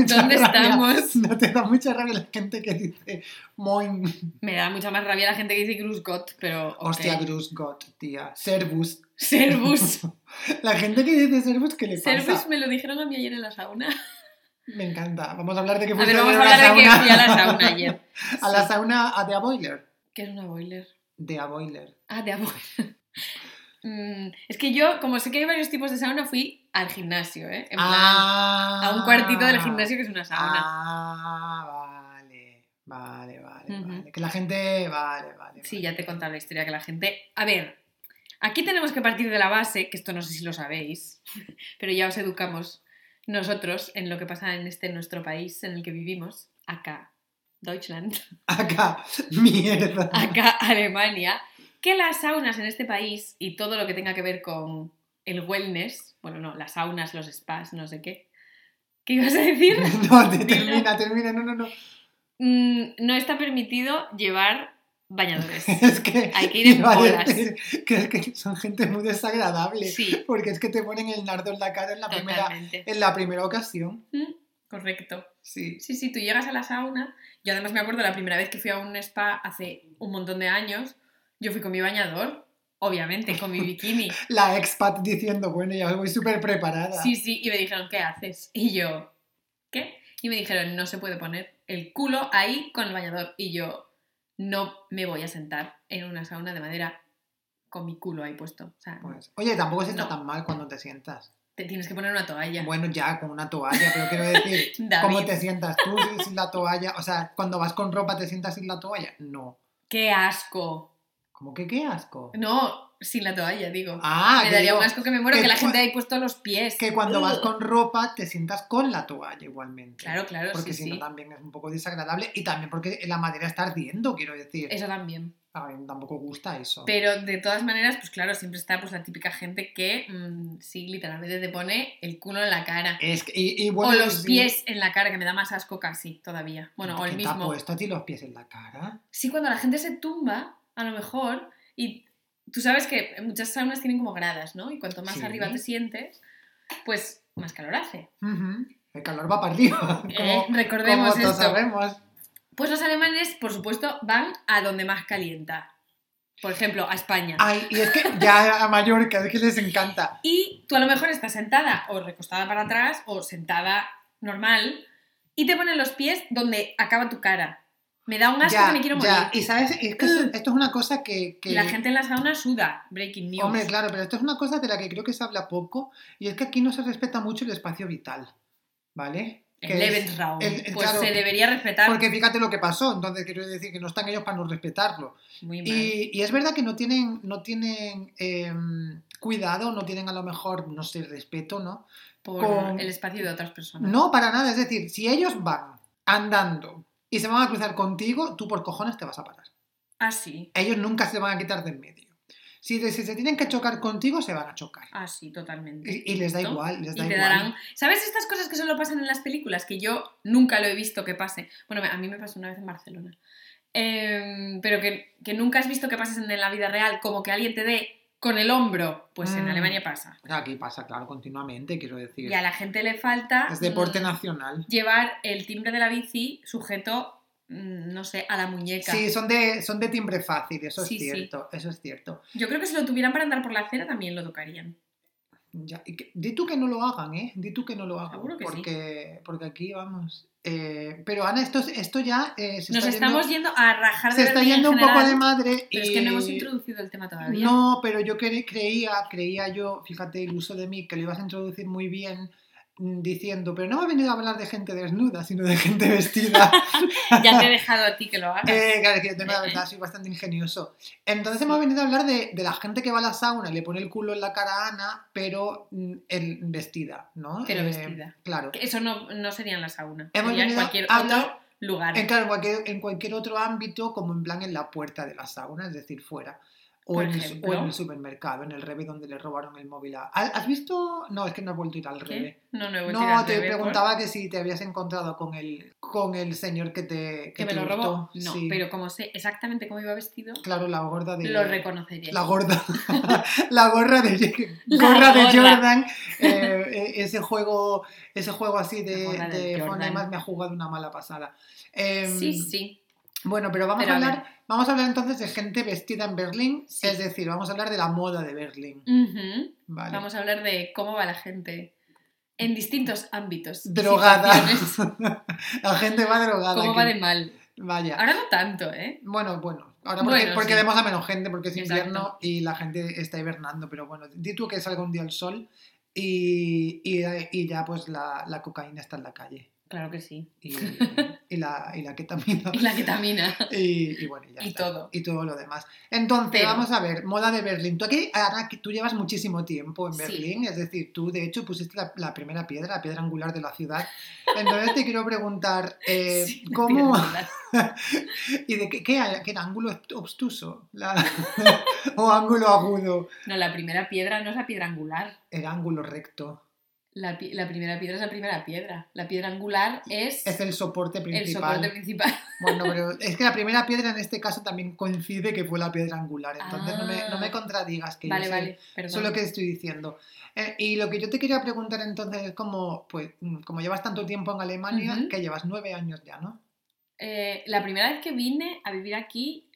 mucha ¿Dónde rabia. estamos? No te da mucha rabia la gente que dice moin. Me da mucha más rabia la gente que dice Grusgot, pero. ok. Hostia, Grusgot, tía. Servus. Servus. La gente que dice Servus, ¿qué le pasa? Servus me lo dijeron a mí ayer en la sauna. Me encanta. Vamos a hablar de que A fuiste ver, vamos a la hablar de que sauna. fui a la sauna ayer. A la sauna, a de a boiler. ¿Qué es una boiler? De a boiler. Ah, de amor. Mm, es que yo, como sé que hay varios tipos de sauna, fui al gimnasio, ¿eh? En plan, a un cuartito del gimnasio que es una sauna. Ah, vale. Vale, vale, vale. Que la gente. Vale, vale. Sí, vale. ya te he contado la historia que la gente. A ver, aquí tenemos que partir de la base, que esto no sé si lo sabéis, pero ya os educamos nosotros en lo que pasa en este nuestro país en el que vivimos, acá, Deutschland, Acá, mierda. acá, Alemania, que las saunas en este país y todo lo que tenga que ver con el wellness, bueno, no, las saunas, los spas, no sé qué. ¿Qué ibas a decir? No, te- termina, termina. No, no, no. Mm, no está permitido llevar bañadores. Es que. Hay que ir en bolas. decir que es que son gente muy desagradable. Sí, Porque es que te ponen el nardo en la cara en la primera, en la primera ocasión. Mm, Correcto. Sí. Sí, sí, tú llegas a la sauna. Yo además me acuerdo la primera vez que fui a un spa hace un montón de años. Yo fui con mi bañador, obviamente, con mi bikini. La expat diciendo, bueno, ya voy súper preparada. Sí, sí, y me dijeron, ¿qué haces? Y yo, ¿qué? Y me dijeron, no se puede poner el culo ahí con el bañador. Y yo, no me voy a sentar en una sauna de madera con mi culo ahí puesto. O sea, Pues, oye, tampoco se está No. tan mal cuando te sientas. te tienes que poner una toalla. Bueno, ya, con una toalla, pero quiero decir, ¿cómo te sientas tú sin la toalla? O sea, cuando vas con ropa, ¿te sientas sin la toalla? No. ¡Qué asco! ¿Cómo que qué asco? No, sin la toalla, digo. Ah, me daría digo un asco que me muero que que, la gente haya puesto los pies. que cuando vas con ropa, te sientas con la toalla igualmente. Claro, claro, Porque sí, si no también es un poco desagradable y también porque la madera está ardiendo, quiero decir. Eso también. A mí tampoco gusta eso. Pero de todas maneras, pues claro, siempre está pues la típica gente que mm, sí, literalmente te pone el culo en la cara. Es que, y, y bueno, o los sí. pies en la cara, que me da más asco casi todavía. Bueno, o el ¿Quién te ha mismo. puesto a ti los pies en la cara? Sí, cuando la gente se tumba, a lo mejor, y tú sabes que muchas saunas tienen como gradas, ¿no? Y cuanto más Sí. arriba te sientes, pues más calor hace. El calor va para arriba. Eh, recordemos como esto. sabemos. Pues los alemanes, por supuesto, van a donde más calienta. Por ejemplo, a España. Ay, y es que ya a Mallorca, es que les encanta. Y tú a lo mejor estás sentada o recostada para atrás o sentada normal y te ponen los pies donde acaba tu cara. Me da un asco ya, que me quiero morir. ya. Y sabes, es que esto, esto es una cosa que. que- Y la gente en la sauna suda. Breaking news. Hombre, claro, pero esto es una cosa de la que creo que se habla poco y es que aquí no se respeta mucho el espacio vital. ¿Vale? El es- el- el- pues claro, se debería respetar. Porque fíjate lo que pasó, entonces quiero decir que no están ellos para no respetarlo. Muy mal. Y, y es verdad que no tienen, no tienen em, cuidado, no tienen a lo mejor, no sé, respeto, ¿no? por con- el espacio de otras personas. No, para nada. Es decir, si ellos van andando y se van a cruzar contigo, tú por cojones te vas a parar. Ah, sí. Ellos nunca se van a quitar del medio. Si, si se tienen que chocar contigo, se van a chocar. Ah, sí, totalmente. Y, y les da igual, les Y da te igual. darán. ¿Sabes estas cosas que solo pasan en las películas? Que yo nunca lo he visto que pase. Bueno, a mí me pasó una vez en Barcelona. Em, pero que, que nunca has visto que pases en la vida real, como que alguien te dé con el hombro. Pues en Mm. Alemania pasa. Aquí pasa, claro, continuamente, quiero decir. Y a la gente le falta Es deporte mm, nacional. llevar el timbre de la bici sujeto, mm, no sé, a la muñeca. Sí, son de, son de timbre fácil, eso Sí, es sí. cierto, eso es cierto. Yo creo que si lo tuvieran para andar por la acera también lo tocarían. Ya, y que- di tú que no lo hagan, ¿eh? Di tú que no lo hagan. Sí. porque, porque aquí vamos. eh, pero Ana, esto, esto ya eh, se Nos está estamos yendo, yendo a rajar de se está yendo un poco de madre. Pero y... es que no hemos introducido el tema todavía. No, pero yo cre- creía, creía yo, fíjate, el uso de mí, que lo ibas a introducir muy bien diciendo, pero no me ha venido a hablar de gente desnuda, sino de gente vestida. Ya te he dejado a ti que lo hagas. Eh, claro, es que yo tengo la verdad, soy bastante ingenioso. Entonces hemos venido a hablar de, de la gente que va a la sauna y le pone el culo en la cara a Ana, pero mm, el- vestida, ¿no? Pero Eh, vestida. Claro. Que Eso no, no sería en la sauna. Hemos sería en cualquier a otro lugar. En, claro, en cualquier, en cualquier otro ámbito, como en plan en la puerta de la sauna, es decir, fuera. O Por en, el, o en el supermercado, en el Rebe donde le robaron el móvil a... ¿Has has visto? No, es que no he vuelto a ir al Rebe. No, no he vuelto a ir No, al te Rebe por- preguntaba que si te habías encontrado con el, con el señor que te ¿Que me te lo robó? No, Sí. pero como sé exactamente cómo iba vestido, Claro, la gorda de... lo reconocería. La gorda. la gorra de, gorra de. Jordan. eh, eh, ese juego ese juego así de, de de Jordan. fonemas me ha jugado una mala pasada. Em, Sí, sí. Bueno, pero vamos Pero a a hablar, vamos a hablar entonces de gente vestida en Berlín, Sí. es decir, vamos a hablar de la moda de Berlín. Vale. Vamos a hablar de cómo va la gente en distintos ámbitos. Drogada. la gente va drogada. ¿Cómo aquí. va de mal? Vaya. Ahora no tanto, ¿eh? Bueno, bueno. Ahora porque, Bueno, porque sí. vemos a menos gente, porque es Exacto. invierno y la gente está hibernando. Pero bueno, di tú que salga un día el sol y, y, y ya pues la, la cocaína está en la calle. Claro que sí. Y, y la, y la ketamina. Y la ketamina. Y, y bueno, y ya Y está. todo. Y todo lo demás. Entonces, Pero- vamos a ver, moda de Berlín. Tú aquí, ahora que tú llevas muchísimo tiempo en Sí. Berlín, es decir, tú de hecho pusiste la, la primera piedra, la piedra angular de la ciudad. Entonces te quiero preguntar, eh, Sí, ¿cómo y de qué, qué, qué era ángulo obstuso La- o ángulo agudo? No, la primera piedra no es la piedra angular. Era ángulo recto. La, la primera piedra es la primera piedra. La piedra angular es, Es el soporte el principal. soporte principal. Bueno, pero es que la primera piedra en este caso también coincide que fue la piedra angular. Entonces no, me, no me Ah. contradigas que yo vale, sé- vale, perdón. Eso es lo que estoy diciendo. Eh, y lo que yo te quería preguntar entonces es como, pues, mm, como llevas tanto tiempo en Alemania, que llevas nueve años ya, ¿no? Eh, la primera vez que vine a vivir aquí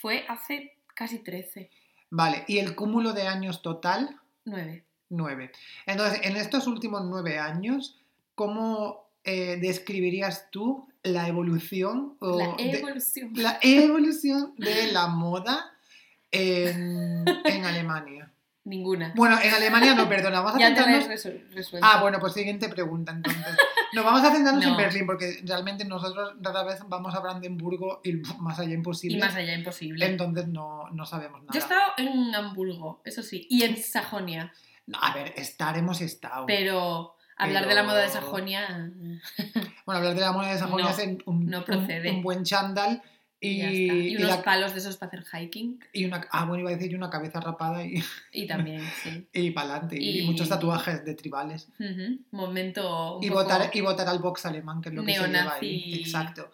fue hace casi 13, Vale, y el cúmulo de años total, 9. Nueve. Entonces, en estos últimos nueve años, ¿cómo eh, describirías tú la evolución o La de- evolución. la evolución de la moda en, en Alemania? Ninguna. Bueno, en Alemania no, perdona, vamos a ya centrarnos. Ah, bueno, pues siguiente pregunta entonces. Nos vamos a centrarnos en. Berlín porque realmente nosotros rara vez vamos a Brandenburgo y más allá imposible. y más allá imposible. Entonces no, no sabemos nada. Yo he estado en Hamburgo, eso sí, y en Sajonia, a ver, estar hemos estado. pero hablar de la moda de Sajonia... Bueno, hablar de la moneda de Sajonia No, es en un, no un- procede. un buen chándal y, Y, y unos la- palos de esos para hacer hiking. y una... Ah, bueno, iba a decir y una cabeza rapada y, Y también, sí. y para adelante. Y... Y- muchos tatuajes de tribales. Momento un Y poco- votar, y votar al box alemán, que es lo que se lleva ahí. Exacto.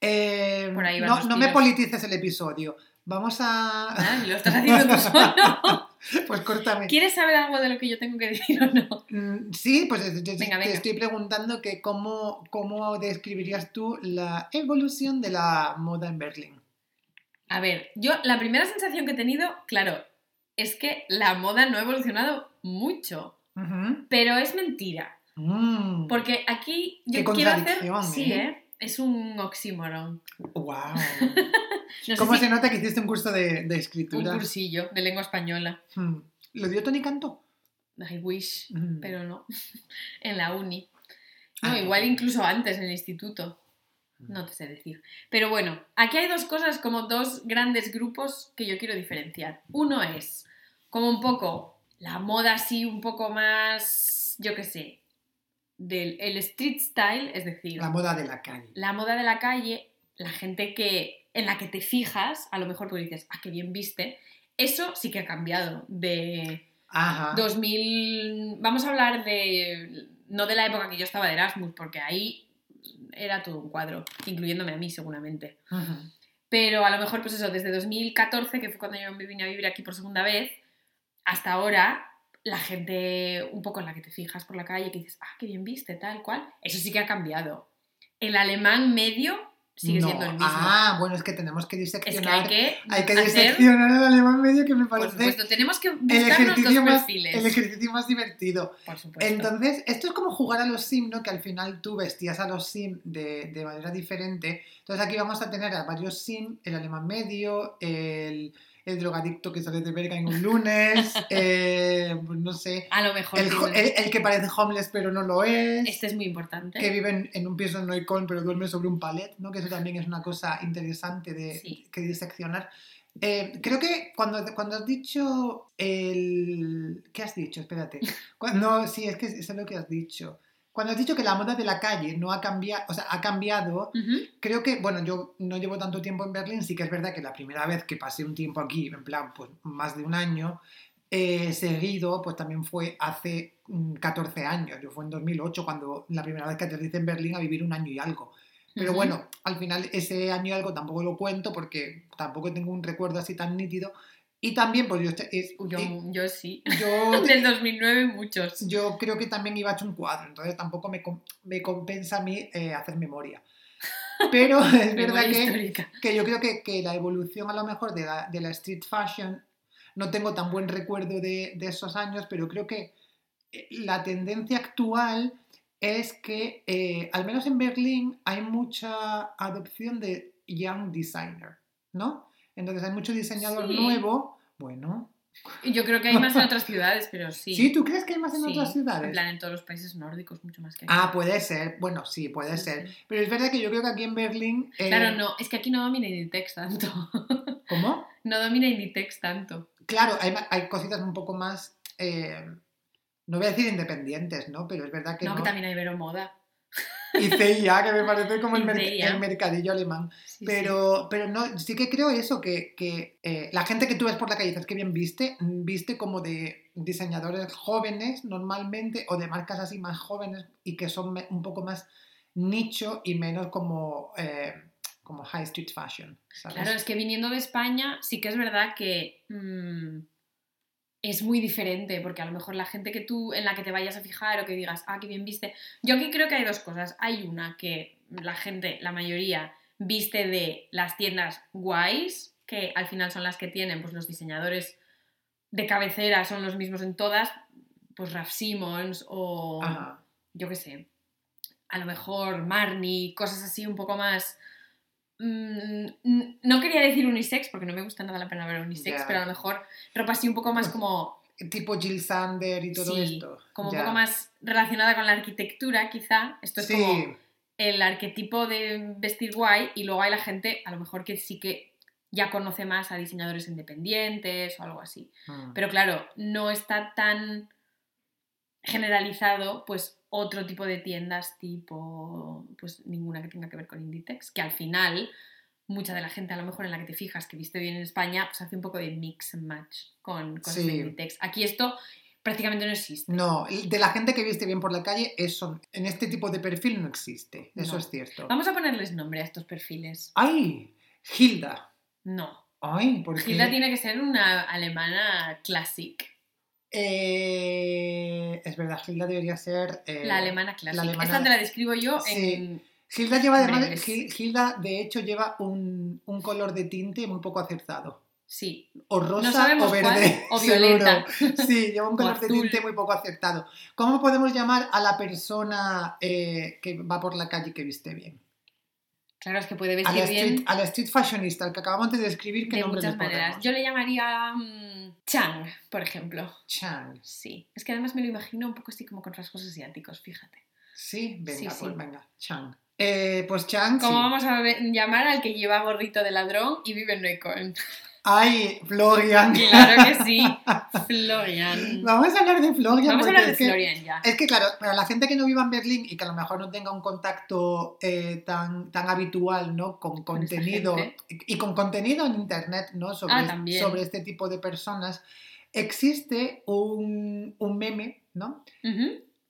Eh, Por ahí no, no me politices el episodio. Vamos a... Ah, lo estás haciendo tú solo. Pues córtame. ¿Quieres saber algo de lo que yo tengo que decir o no? Mm, Sí, pues te, te- Venga, te venga. estoy preguntando que cómo, cómo describirías tú la evolución de la moda en Berlín. A ver, yo la primera sensación que he tenido, claro, es que la moda no ha evolucionado mucho, pero es mentira. Mm. Porque aquí yo Qué quiero hacer... Sí, ¿eh? ¿eh? Es un oxímoron. Wow. No ¿Cómo si- se nota que hiciste un curso de, de Un escritura? cursillo de lengua española. Mm. ¿Lo dio Tony Cantó? I wish, Mm. pero no. en la uni. No, Ah, igual incluso antes en el instituto. No te sé decir. Pero bueno, aquí hay dos cosas, como dos grandes grupos que yo quiero diferenciar. Uno es como un poco la moda así, un poco más, yo qué sé, del el street style, es decir, La moda de la calle. la moda de la calle, la gente que en la que te fijas, a lo mejor porque dices, ah, qué bien viste, eso sí que ha cambiado de Ajá. 2000, vamos a hablar de, no de la época que yo estaba de Erasmus, porque ahí era todo un cuadro, incluyéndome a mí seguramente. Pero a lo mejor, pues eso, desde 2014, que fue cuando yo me vine a vivir aquí por segunda vez, hasta ahora, la gente un poco en la que te fijas por la calle, que dices, ah, qué bien viste, tal cual, eso sí que ha cambiado. El alemán medio sigue No. siendo el mismo. Ah, bueno, es que tenemos que es que diseccionar. hay que, hay que hacer, diseccionar el alemán medio que me por parece supuesto, tenemos que el buscarnos dos ejercicio, más, perfiles. el ejercicio más divertido. Por supuesto. Entonces, esto es como jugar a los sim, ¿no? Que al final tú vestías a los sim de, de manera diferente. Entonces aquí vamos a tener a varios sim, el alemán medio, el, el drogadicto que sale de verga en un lunes, eh, pues no sé, a lo mejor el, el- el que parece homeless pero no lo es, este es muy importante. que vive en, en un piso en Neukölln pero duerme sobre un palet, ¿no? Que eso también es una cosa interesante de Sí. que diseccionar. Eh, creo que cuando, cuando has dicho el... ¿Qué has dicho? Espérate. Cuando, sí, es que sé lo que has dicho. Cuando has dicho que la moda de la calle no ha cambiado, o sea, ha cambiado, Ujú. creo que, bueno, yo no llevo tanto tiempo en Berlín, sí que es verdad que la primera vez que pasé un tiempo aquí, en plan, pues más de un año, eh, seguido, pues también fue hace mm, 14 años. Yo fue en 2008 cuando la primera vez que aterricé en Berlín a vivir un año y algo. Pero Ujú. bueno, al final ese año y algo tampoco lo cuento porque tampoco tengo un recuerdo así tan nítido. Y también, pues yo, es- Yo, eh, yo sí. yo, Del 2009 muchos. yo creo que también iba hecho un cuadro, entonces tampoco me, me compensa a mí eh, hacer memoria. Pero es verdad que, que yo creo que, que la evolución a lo mejor de la, de la street fashion, no tengo tan buen recuerdo de, de esos años, pero creo que eh, la tendencia actual es que, eh, al menos en Berlín, hay mucha adopción de young designer, ¿no? Entonces hay mucho diseñador Sí. nuevo. Bueno, Yo creo que hay más en otras ciudades, pero sí. ¿sí? ¿Tú crees que hay más en Sí, otras ciudades? En plan, en todos los países nórdicos, mucho más que aquí. Ah, puede ser. Bueno, sí, puede Sí, ser. Pero es verdad que yo creo que aquí en Berlín... eh, Claro, no, es que aquí no domina Inditex tanto. ¿Cómo? No domina Inditex tanto. Claro, hay, hay cositas un poco más... eh, no voy a decir independientes, ¿no? Pero es verdad que No, no. que también hay Vero Moda. Y CIA, que me parece como el, merc- mercadillo alemán. Sí, sí. Pero, pero no, sí que creo eso, que, que, eh, la gente que tú ves por la calle, dices que bien viste, viste como de diseñadores jóvenes normalmente, o de marcas así más jóvenes y que son un poco más nicho y menos como, eh, como high street fashion. ¿sabes? Claro, es que viniendo de España, sí que es verdad que mm, es muy diferente, porque a lo mejor la gente que tú, en la que te vayas a fijar o que digas, ah, qué bien viste. Yo aquí creo que hay dos cosas. Hay una que la gente, la mayoría, viste de las tiendas guays, que al final son las que tienen, pues los diseñadores de cabecera son los mismos en todas, pues Raf Simons o Ajá. yo qué sé, a lo mejor Marni, cosas así un poco más... mm, no quería decir unisex porque no me gusta nada la palabra unisex, pero a lo mejor ropa así un poco más como, Tipo Jill Sander y todo Sí, esto. como un poco más relacionada con la arquitectura quizá. Esto es Sí, como el arquetipo de vestir guay y luego hay la gente a lo mejor que sí que ya conoce más a diseñadores independientes o algo así. mm, Pero claro, no está tan generalizado, pues otro tipo de tiendas tipo, pues ninguna que tenga que ver con Inditex, que al final mucha de la gente a lo mejor en la que te fijas que viste bien en España, pues hace un poco de mix and match con cosas de. Inditex. Aquí esto prácticamente no existe. No, de la gente que viste bien por la calle, eso en este tipo de perfil no existe. Eso No. es cierto. Vamos a ponerles nombre a estos perfiles. ¡Ay! Hilda. No. ¡Ay! ¿por qué? Hilda tiene que ser una alemana classic. Eh, es verdad, Hilda debería ser. eh, La alemana classic. alemana- Esta te la describo yo Sí. en... Hilda lleva además. de hecho, lleva un, un color de tinte muy poco acertado. Sí, O rosa o cuál, verde. o seguro. violeta. Sí, lleva un color de tinte muy poco acertado. ¿Cómo podemos llamar a la persona eh, que va por la calle y que viste bien? Claro, es que puede A vestir bien street, a la street fashionista, al que acabamos de describir, ¿qué de nombre muchas le maneras. Yo le llamaría mm, Chang, por ejemplo. Chang. Sí, es que además me lo imagino un poco así como con rasgos asiáticos, fíjate. Sí, venga, Sí, pues sí. venga. Chang. Eh, pues Chang, ¿Cómo sí. vamos a llamar al que lleva gorrito de ladrón y vive en Neukölln? ¡Ay, Florian! Claro que sí, Florian. Vamos a hablar de Florian. Vamos a hablar de es que- Florian ya. Es que, claro, para la gente que no viva en Berlín y que a lo mejor no tenga un contacto eh, tan, tan habitual ¿no? con contenido y con contenido en internet ¿no? sobre, Ah, sobre este tipo de personas, existe un, un meme, ¿no?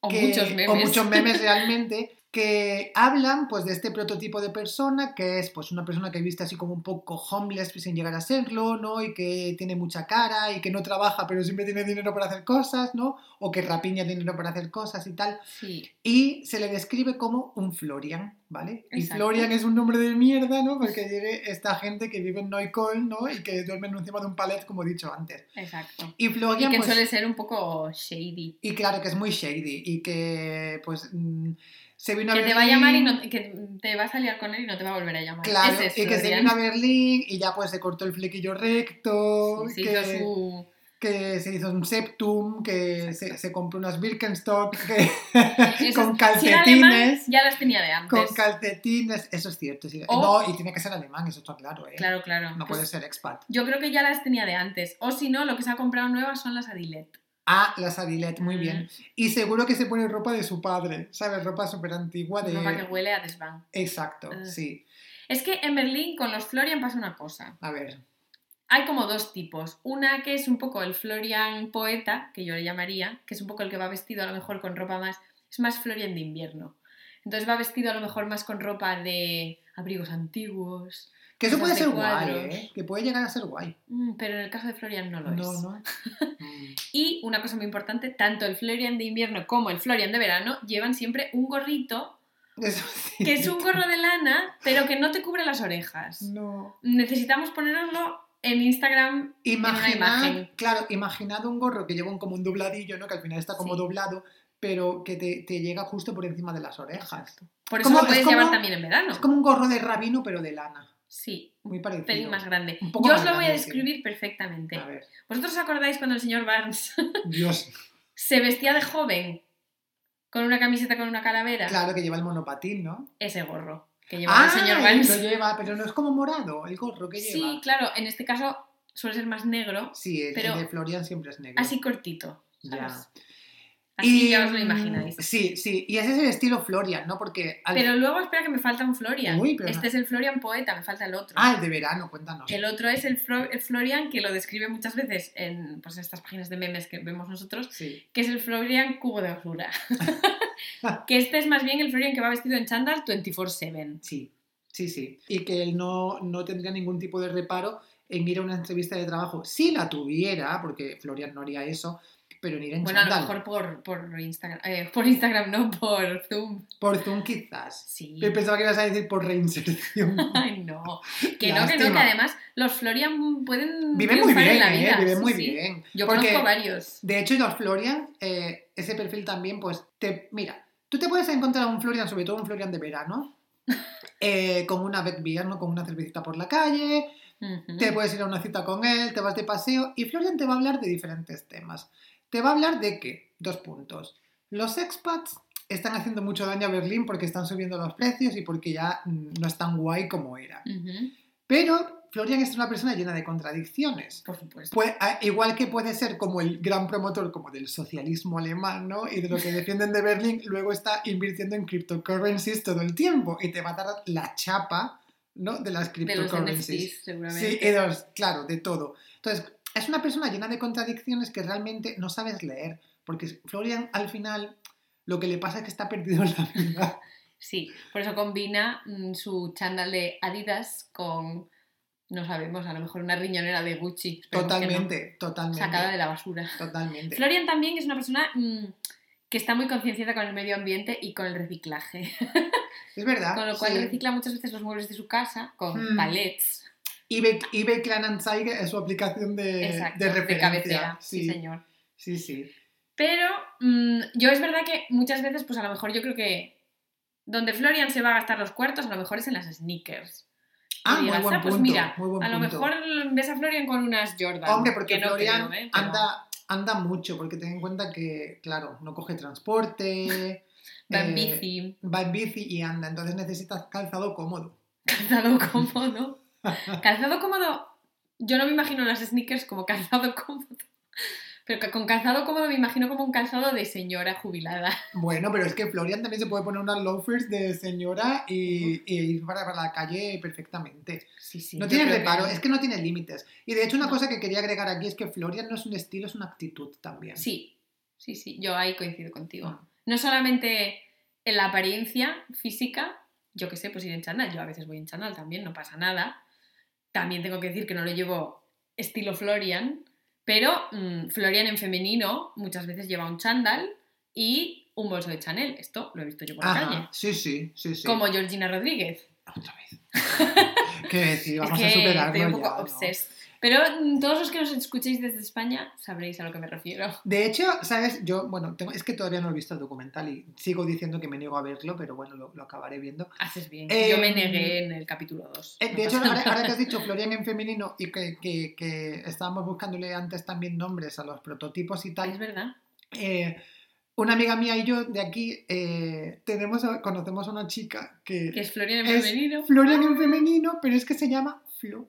O que- muchos memes. O muchos memes realmente que hablan pues de este prototipo de persona que es pues una persona que viste así como un poco homeless sin llegar a serlo, ¿no? Y que tiene mucha cara y que no trabaja pero siempre tiene dinero para hacer cosas, ¿no? O que rapiña dinero para hacer cosas y tal. Sí, Y se le describe como un Florian, ¿vale? Y. Florian es un nombre de mierda, ¿no? Porque tiene esta gente que vive en Neukölln, ¿no? Y que duermen encima de un palet, como he dicho antes. exacto. Y Y Florian, que pues, suele ser un poco shady. y claro que es muy shady y que, pues, mm, se vino a Que te va a llamar y no, que te vas a liar con él y no te va a volver a llamar. Claro, y que se vino a Berlín y ya pues se cortó el flequillo recto, Sí, se que, hizo su... que se hizo un septum, que se, se compró unas Birkenstock, que, con si era alemán, calcetines. ya las tenía de antes. Con calcetines, eso es cierto. sí. O- No, y tiene que ser alemán, eso está claro, ¿eh? Claro, claro. No Pues puede ser expat. Yo creo que ya las tenía de antes. O si no, lo que se ha comprado nuevas son las Adilet. Ah, la Sarilet, muy Mm. bien. Y seguro que se pone ropa de su padre, ¿sabes? Ropa súper antigua de... Ropa que huele a desván. Exacto, Ah. sí. Es que en Berlín con los Florian pasa una cosa. A ver. Hay como dos tipos. Una que es un poco el Florian poeta, que yo le llamaría, que es un poco el que va vestido a lo mejor con ropa más... Es más Florian de invierno. Entonces va vestido a lo mejor más con ropa de abrigos antiguos. Que eso puede ser guay. ¿eh? Que puede llegar a ser guay. Mm, pero en el caso de Florian no lo No, es. no. Mm. Y una cosa muy importante, tanto el Florian de invierno como el Florian de verano llevan siempre un gorrito, Eso sí. que es un gorro de lana, pero que no te cubre las orejas. No. Necesitamos poneroslo en Instagram Imaginad, imagen. claro, imaginad un gorro que lleva un, como un dobladillo, ¿no? Que al final está como Sí. doblado, pero que te, te llega justo por encima de las orejas. Por eso Como- lo puedes es como- llevar también en verano. Es como un gorro de rabino, pero de lana. Sí, Muy un parecido. pelín más grande. Un poco Yo más os lo voy a sí. describir perfectamente. A ver. ¿Vosotros os acordáis cuando el señor Barnes Dios. se vestía de joven con una camiseta con una calavera? Claro que lleva el monopatín, ¿no? Ese gorro que llevaba el señor Ah, Barnes. lo lleva, pero no es como morado el gorro que Sí, lleva. claro, en este caso suele ser más negro, Sí, el, pero de Florian siempre es negro. así cortito. Ya. Así Y, ya os lo imagináis. Sí, sí. Y ese es el estilo Florian, ¿no? Porque. al- Pero luego espera que me falta un Florian. Uy, pero este no. es el Florian poeta, me falta el otro. Ah, el de verano, cuéntanos. El otro es el Florian que lo describe muchas veces en pues, estas páginas de memes que vemos nosotros, Sí. que es el Florian cubo de basura. que este es más bien el Florian que va vestido en chándal 24/7. Sí, sí, sí. Y que él no, no tendría ningún tipo de reparo en ir a una entrevista de trabajo. Si la tuviera, porque Florian no haría eso, pero en ir en Bueno, a lo mejor por, por Instagram. eh, por Instagram, no por Zoom. Por Zoom quizás. Sí. Yo pensaba que ibas a decir por reinserción. Ay, no. Que no, que no, que además los Florian pueden Viven muy bien, en la ¿eh? Viven muy sí. bien. Yo Porque, conozco varios. De hecho, los Florian, eh, ese perfil también, pues, te, mira, tú te puedes encontrar un Florian, sobre todo un Florian de verano, con una beer, ¿no? Con una cervecita por la calle, te puedes ir a una cita con él, te vas de paseo y Florian te va a hablar de diferentes temas. Te va a hablar de qué? Dos puntos. Los expats están haciendo mucho daño a Berlín porque están subiendo los precios y porque ya mm, no es tan guay como era. Pero Florian es una persona llena de contradicciones. Por supuesto. Pues, igual que puede ser como el gran promotor como del socialismo alemán, ¿no? Y de lo que defienden de Berlín, luego está invirtiendo en cryptocurrencies todo el tiempo y te va a dar la chapa, ¿no? De las de los cryptocurrencies. NFTs, seguramente. Sí, y de los- claro, de todo. Entonces, es una persona llena de contradicciones que realmente no sabes leer, porque Florian al final lo que le pasa es que está perdido en la vida. Sí, por eso combina mm, su chándal de Adidas con, no sabemos, a lo mejor una riñonera de Gucci. no, Totalmente, totalmente. Sacada de la basura. Totalmente. Florian también es una persona mm, que está muy concienciada con el medio ambiente y con el reciclaje. Es verdad. Con lo cual sí. recicla muchas veces los muebles de su casa con Mm. palets. eBay, eBay Kleinanzeigen es su aplicación de, Exacto, de de, referencia. cabecera. Sí, sí, señor. sí, sí. Pero mm, yo es verdad que muchas veces, pues a lo mejor yo creo que donde Florian se va a gastar los cuartos, a lo mejor es en las sneakers. Ah, muy buen "Ah, pues punto. mira, muy buen a lo mejor ves a Florian con unas Jordan. Hombre, porque que no Florian creo, ¿eh? Pero anda, anda mucho, porque ten en cuenta que, claro, no coge transporte. Va en eh, bici, Va en bici y anda, entonces necesitas calzado cómodo. calzado cómodo. calzado cómodo, yo no me imagino las sneakers como calzado cómodo. Pero con calzado cómodo me imagino como un calzado de señora jubilada. Bueno, pero es que Florian también se puede poner unas loafers de señora y, y ir para, para la calle perfectamente. Sí, sí. no tiene reparo, que- es que no tiene límites. Y de hecho una No. cosa que quería agregar aquí es que Florian no es un estilo, es una actitud también. Sí, sí, sí, yo ahí coincido contigo. Ah. No solamente en la apariencia física, yo que sé, pues ir en chándal, yo a veces voy en chándal también, no pasa nada. También tengo que decir que no lo llevo estilo Florian, pero mm, Florian en femenino muchas veces lleva un chándal y un bolso de Chanel. Esto lo he visto yo por la Ajá, calle. sí, sí, sí, sí. Como Georgina Rodríguez. Otra vez. ¿Qué decir? Vamos es que a superarlo estoy un poco ya, ¿no? obsessed. Pero mm, todos los que nos escuchéis desde España sabréis a lo que me refiero. De hecho, ¿sabes? Yo, bueno, tengo- es que todavía no he visto el documental y sigo diciendo que me niego a verlo, pero bueno, lo, lo acabaré viendo. Haces bien. Eh, Yo me negué en el capítulo 2. Eh, de hecho, ahora, ahora que has dicho Florian en femenino y que, que- que estábamos buscándole antes también nombres a los prototipos y es tal, verdad. eh, una amiga mía y yo de aquí eh, tenemos, conocemos a una chica que Que es Florian en es femenino. Florian en femenino, pero es que se llama Flo.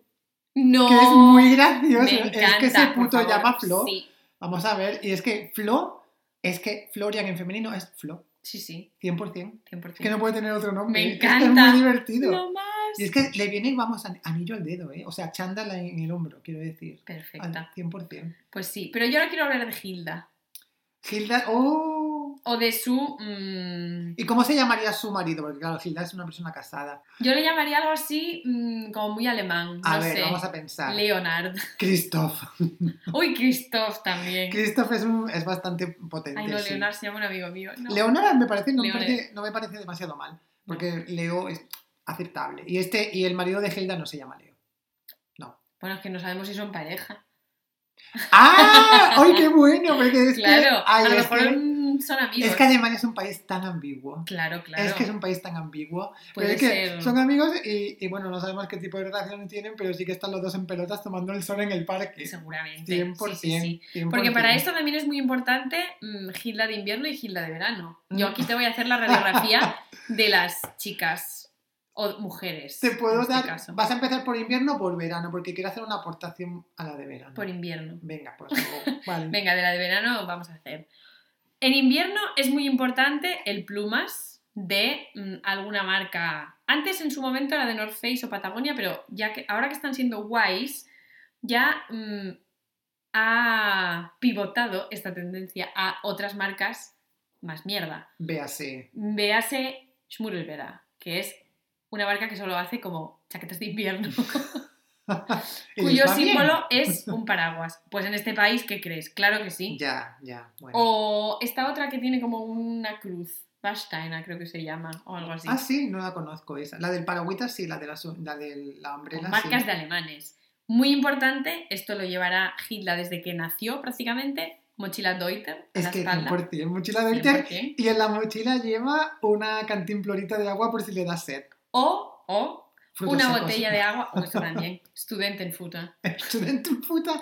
No. Que es muy gracioso. Me es que ese puto llama Flo. Sí. Vamos a ver. Y es que Flo, es que Florian en femenino es Flo. Sí, sí, 100%. 100%. Es que no puede tener otro nombre. Me Es que encanta. Es muy divertido. Lo más. Y es que le viene, vamos, an- anillo al dedo, ¿eh? O sea, chándala en el hombro, quiero decir. Al Perfecta. 100%. Pues sí, pero yo ahora quiero hablar de Hilda. Hilda, ¡oh! O de su... mm, ¿Y cómo se llamaría su marido? Porque claro, Hilda es una persona casada. yo le llamaría algo así mm, como muy alemán. A no ver, sé. vamos a pensar. Leonard. Christoph. Uy, Christoph también. Christoph es, un- es bastante potente. Ay, no, sí. Leonard se llama un amigo mío. No. Leonard me parece, no, me parece, no me parece demasiado mal. Porque Leo es aceptable. Y este y el marido de Hilda no se llama Leo. Bueno, es que no sabemos si son pareja. ¡Ah! ¡Ay, qué bueno! Porque es claro, que, ay, a lo mejor mm, son amigos. es que Alemania es un país tan ambiguo. Claro, claro. Es que es un país tan ambiguo. Pero Puede es que ser. son amigos y, y, bueno, no sabemos qué tipo de relación tienen, pero sí que están los dos en pelotas tomando el sol en el parque. Seguramente. 100%. Sí, sí, sí. 100%. Porque para esto también es muy importante mm, Gilda de invierno y Gilda de verano. Yo Mm. aquí te voy a hacer la radiografía de las chicas o mujeres. Te puedo este dar. caso. ¿Vas a empezar por invierno o por verano? Porque quiero hacer una aportación a la de verano. Por invierno. Venga, luego. Vale. Venga, de la de verano vamos a hacer. En invierno es muy importante el plumas de mm, alguna marca. Antes en su momento era de North Face o Patagonia, pero ya que ahora que están siendo guays, ya mm, ha pivotado esta tendencia a otras marcas más mierda. Véase. Véase Schmurelbera, que es una marca que solo hace como chaquetas de invierno, ¿Y cuyo bien? símbolo es un paraguas. Pues en este país, ¿qué crees? Claro que sí. Ya, ya. Bueno. O esta otra que tiene como una cruz. Basteina creo que se llama, o algo así. Ah, sí, no la conozco esa. La del paragüita sí, la de la, la, de la umbrella marcas sí. de alemanes. Muy importante, esto lo llevará Hitler desde que nació prácticamente, mochila Deuter Es que espalda. 100%, mochila Deuter 100%. y en la mochila lleva una cantimplorita de agua por si le da sed. O, o una botella de agua, o eso también, Studentenfutter. Studentenfutter,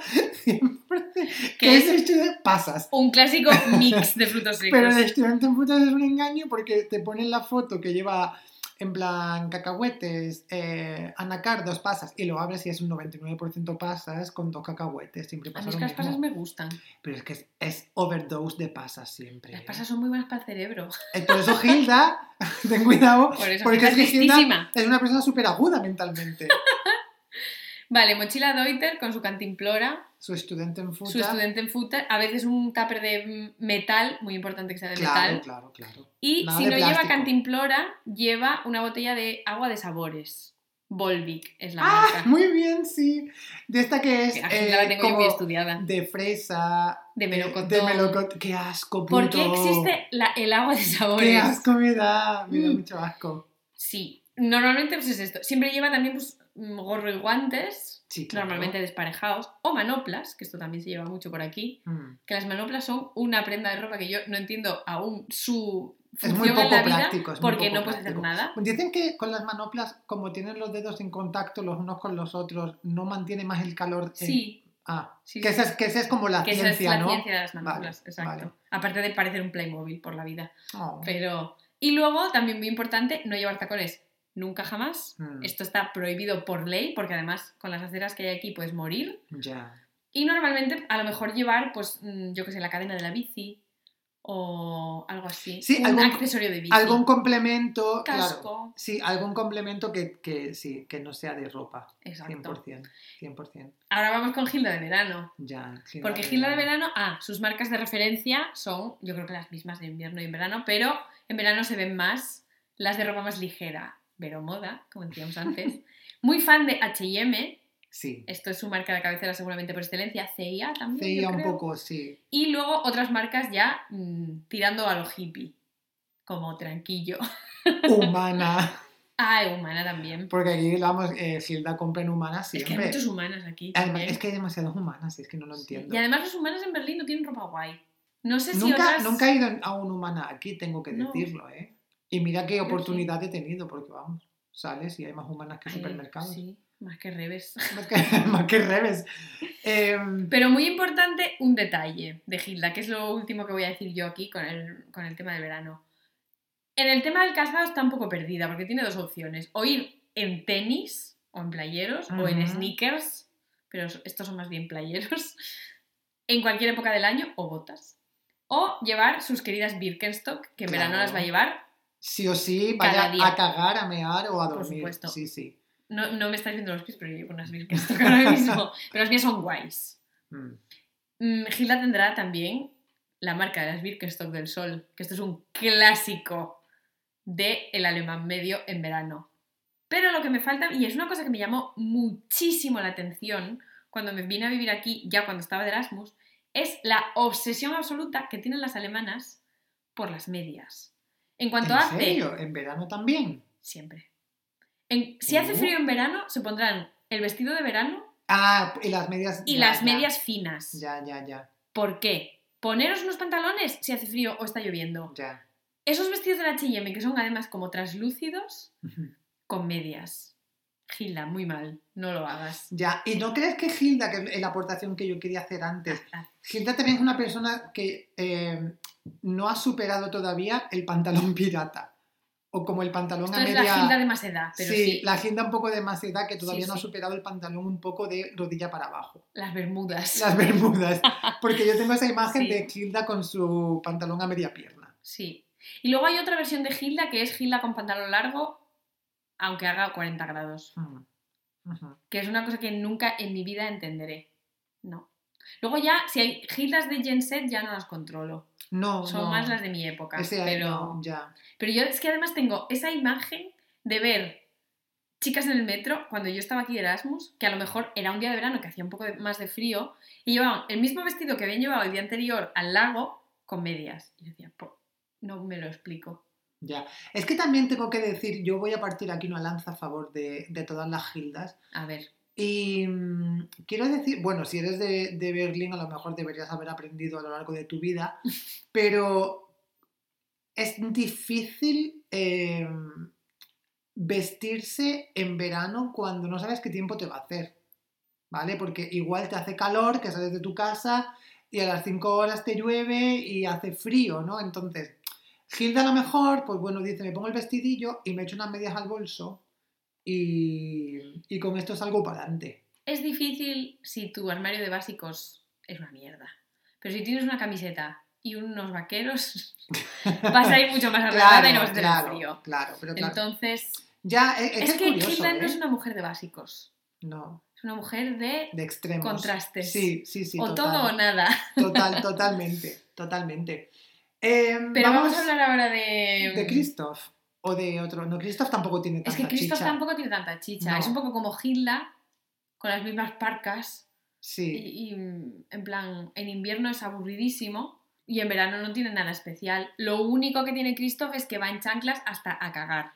siempre. Que ¿Qué es es Student- Pasas. un clásico mix de frutos secos. Pero el Studentenfutter es un engaño porque te ponen la foto que lleva en plan cacahuetes, eh, anacardos, pasas, y lo abres y es un 99% pasas con dos cacahuetes. Siempre A pasa mí es lo que las mismo. pasas me gustan. Pero es que es, es overdose de pasas siempre. Las ¿eh? pasas son muy buenas para el cerebro. Eh, Por eso Hilda, ten cuidado, Por eso porque Hilda es que es una persona súper aguda mentalmente. Vale, mochila Deuter con su cantimplora, Su estudiante en su futa. Studentenfutter, a veces un tupper de metal, muy importante que sea de Claro, metal. claro, claro. Y Nada si no lleva cantimplora, lleva una botella de agua de sabores. Volvic es la Ah, marca. muy bien, sí. De esta que es Que la eh, la tengo yo como muy estudiada. de fresa, De melocotón. de melocotón. ¡Qué asco, puto! ¿Por qué existe la- el agua de sabores? ¡Qué asco me da! Me da Mm. mucho asco. Sí, normalmente pues es esto. Siempre lleva también pues, mm, gorro y guantes, Sí, claro. normalmente desparejados, o manoplas, que esto también se lleva mucho por aquí. Mm. Que las manoplas son una prenda de ropa que yo no entiendo aún su Es muy poco en la vida práctico. es muy porque poco no puedes hacer práctico. nada. Dicen que con las manoplas, como tienen los dedos en contacto los unos con los otros, no mantiene más el calor. en- Sí, Ah, sí, que, sí. esa es, que esa es como la que esa ciencia, es la ¿no? ciencia de las manoplas, Vale, exacto. vale. Aparte de parecer un Playmobil por la vida. Oh. Pero. Y luego, también muy importante, no llevar tacones nunca jamás. Mm, Esto está prohibido por ley, porque además con las aceras que hay aquí puedes morir. Ya. Y normalmente, a lo mejor llevar, pues, mm, yo que sé, la cadena de la bici o algo así. Sí, un algún- accesorio de bici. Algún complemento, claro. casco. Sí, algún complemento que, que sí, que no sea de ropa. Exacto. 100%. 100%. Ahora vamos con Gilda de verano. Ya. Gilda Porque de Gilda de verano, ah, sus marcas de referencia son, yo creo que las mismas de invierno y en verano, pero en verano se ven más las de ropa más ligera. Vero Moda, como decíamos antes. Muy fan de HM, Sí. esto es su marca de cabecera seguramente por excelencia, CIA también. Yo un poco, sí. Y luego otras marcas ya mm, tirando a lo hippie, como Tranquillo. Humana. Ah, Humana también. Porque aquí, vamos, eh, Gilda compra en Humana Es que hay siempre. muchos humanas aquí. Además, es que hay demasiadas humanas, es que no lo Sí. entiendo. Y además los humanos en Berlín no tienen ropa guay. No sé si Nunca, otras... nunca he ido a un humana aquí, tengo que No. decirlo, ¿eh? Y mira qué sí. oportunidad he tenido, porque vamos, sales y hay más humanas que Ay, supermercados. Sí, más que revés. Más que, más que revés. Em, Pero muy importante un detalle de Gilda, que es lo último que voy a decir yo aquí con el, con el tema del verano. En el tema del calzado está un poco perdida, porque tiene dos opciones. O ir en tenis, o en playeros, o en sneakers, pero estos son más bien playeros. en cualquier época del año o botas. O llevar sus queridas Birkenstock, que en verano las va a llevar. Sí o sí, vaya a cagar, a mear o a Por dormir. supuesto. Sí, sí. No, no me estáis viendo los pies, pero yo llevo unas Birkenstock ahora mismo. Pero las mías son guays. Mm. Mm, Gilda tendrá también la marca de las Birkenstock del Sol, que esto es un clásico de el alemán medio en verano. Pero lo que me falta, y es una cosa que me llamó muchísimo la atención cuando me vine a vivir aquí, ya cuando estaba de Erasmus, es la obsesión absoluta que tienen las alemanas por las medias. En cuanto ¿En hace... serio? ¿En verano también? Siempre. En- si hace Oh. frío en verano, se pondrán el vestido de verano Ah, y las medias. y ya, las ya. medias finas. Ya, ya, ya. ¿Por qué? Poneros unos pantalones si hace frío o está lloviendo. Ya. Esos vestidos de la H&M que son además como translúcidos con medias. Gilda, muy mal. No lo hagas. Ya, ¿y no crees que Gilda, que es la aportación que yo quería hacer antes, Gilda también es una persona que eh, no ha superado todavía el pantalón pirata? O como el pantalón Esto a es media... la Gilda de más edad, pero sí, sí, la Gilda un poco de más edad que todavía Sí, no ha superado el pantalón un poco de rodilla para abajo. las bermudas. Las bermudas. Porque yo tengo esa imagen de Gilda con su pantalón a media pierna. Sí. Y luego hay otra versión de Gilda que es Gilda con pantalón largo, aunque haga 40 grados. Mm. Que es una cosa que nunca en mi vida entenderé. No. Luego ya, si hay Gildas de Gen Z, ya no las controlo. No, Son no. más las de mi época. Ese pero... no, ya. Pero yo es que además tengo esa imagen de ver chicas en el metro cuando yo estaba aquí de Erasmus, que a lo mejor era un día de verano que hacía un poco de- más de frío, y llevaban el mismo vestido que habían llevado el día anterior al lago con medias. Y yo decía, "Po- no me lo explico. Ya. Es que también tengo que decir, yo voy a partir aquí una lanza a favor de, de todas las gildas. A ver, Y mm, quiero decir, bueno, si eres de, de Berlín, a lo mejor deberías haber aprendido a lo largo de tu vida, pero es difícil eh, vestirse en verano cuando no sabes qué tiempo te va a hacer, ¿vale? Porque igual te hace calor, que sales de tu casa y a las 5 horas te llueve y hace frío, ¿no? Entonces, Gilda a lo mejor, pues bueno, dice, me pongo el vestidillo y me echo unas medias al bolso y, y con esto salgo para adelante. es difícil si tu armario de básicos es una mierda. Pero si tienes una camiseta y unos vaqueros, vas a ir mucho más arreglada y no vas a tener claro, frío. claro, pero claro. Entonces, ya, es, es es, que curioso, no ¿eh? es una mujer de básicos. No, Es una mujer de de extremos. contrastes. Sí, sí, sí. o total, todo o nada. Total, totalmente, totalmente. Eh, Pero vamos, a hablar ahora de. de Christoph o de otro. No, Christoph tampoco tiene Es tanta que Christoph chicha. tampoco tiene tanta chicha. No. Es un poco como Hilda, con las mismas parcas. Sí, Y, y, en plan, en invierno es aburridísimo y en verano no tiene nada especial. Lo único que tiene Christoph es que va en chanclas hasta a cagar.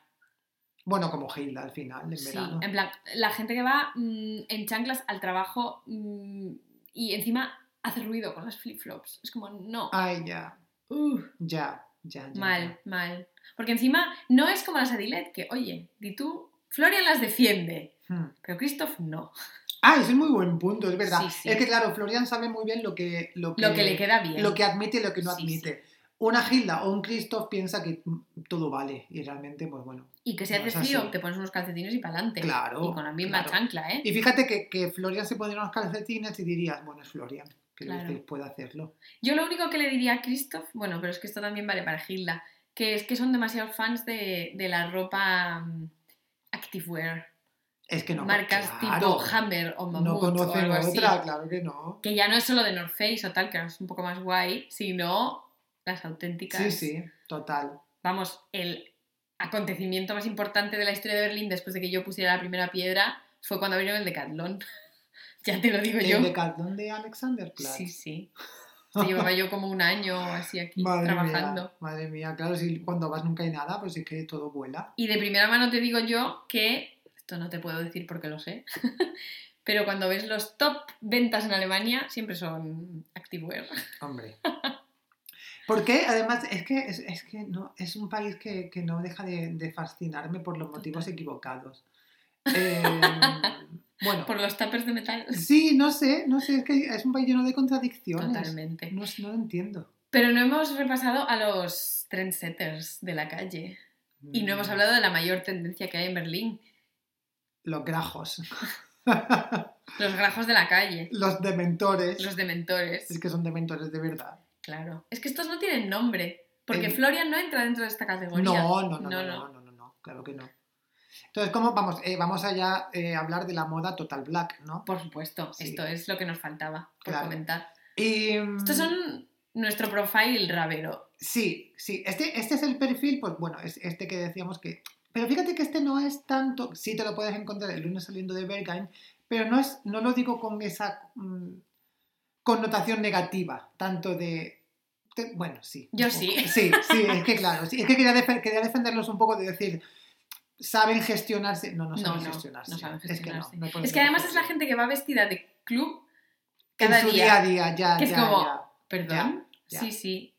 bueno, como Hilda al final, en Sí, verano. en plan, la gente que va mm, en chanclas al trabajo mm, y encima hace ruido con las flip-flops. Es como, no. Ay, ya, Uh, ya, ya, ya. mal, mal. Porque encima no es como las Adilet, que, oye, di tú, Florian las defiende. Hmm. pero Christoph no. Ah, ese es muy buen punto, es verdad. Sí, sí. Es que claro, Florian sabe muy bien lo que, lo que, Lo que le queda bien. lo que admite y lo que no Sí, admite. Una Hilda o un Christoph piensa que todo vale y realmente, pues bueno. Y que si hace así. frío, te pones unos calcetines y para adelante. Claro, Y con la misma claro. chancla, ¿eh? Y fíjate que, que Florian se pondría unos calcetines y dirías, bueno, es Florian, que Claro. puede hacerlo. Yo lo único que le diría a Christoph, bueno, pero es que esto también vale para Hilda, que es que son demasiados fans de, de la ropa mm, activewear. Es que no. marcas claro, tipo Hammer o Mammoth No o conocen así. otra, claro que no. Que ya no es solo de North Face o tal, que es un poco más guay, sino las auténticas. Sí, sí, total. Vamos, el acontecimiento más importante de la historia de Berlín después de que yo pusiera la primera piedra fue cuando abrieron el Decathlon. ya te lo digo yo. El decathlon de Alexander Platz. Sí, sí. Llevaba yo como un año así aquí Madre trabajando. mía, madre mía, claro, si cuando vas nunca hay nada, pues es que todo vuela. Y de primera mano te digo yo que, esto no te puedo decir porque lo sé, pero cuando ves los top ventas en Alemania siempre son activewear. Hombre. Porque además es que, es, es que no, es un país que, que no deja de, de fascinarme por los motivos equivocados. Eh, bueno, Por los tuppers de metal. sí, no sé, no sé, es que es un país lleno de contradicciones. Totalmente. No, no lo entiendo. Pero no hemos repasado a los trendsetters de la calle. Y no hemos Mm, hablado de la mayor tendencia que hay en Berlín. Los grajos. Los grajos de la calle. Los dementores. Los dementores. Es que son dementores de verdad. Claro. Es que estos no tienen nombre. Porque El- Florian no entra dentro de esta categoría. No, no, no, no, No, no, no, no, no, claro que no. Entonces, ¿cómo vamos? Eh, vamos allá a hablar de la moda Total Black, ¿no? Por supuesto, Sí. esto es lo que nos faltaba por Claro. comentar. Y, Estos son nuestro profile rabero. Sí, sí. Este, este es el perfil, pues bueno, es este que decíamos que... Pero fíjate que este no es tanto... Sí te lo puedes encontrar el lunes saliendo de Berghain, pero no, es, no lo digo con esa mm, connotación negativa, tanto de... de- bueno, sí. Yo sí. Sí, sí, es que claro. sí, es que quería, quería defenderlos un poco de decir... Saben gestionarse. No, no saben no, gestionarse. no saben Es que Es además es la gente que va vestida de club En cada su día. día a día, ya, que es como- ya. Perdón. Ya. Sí, sí.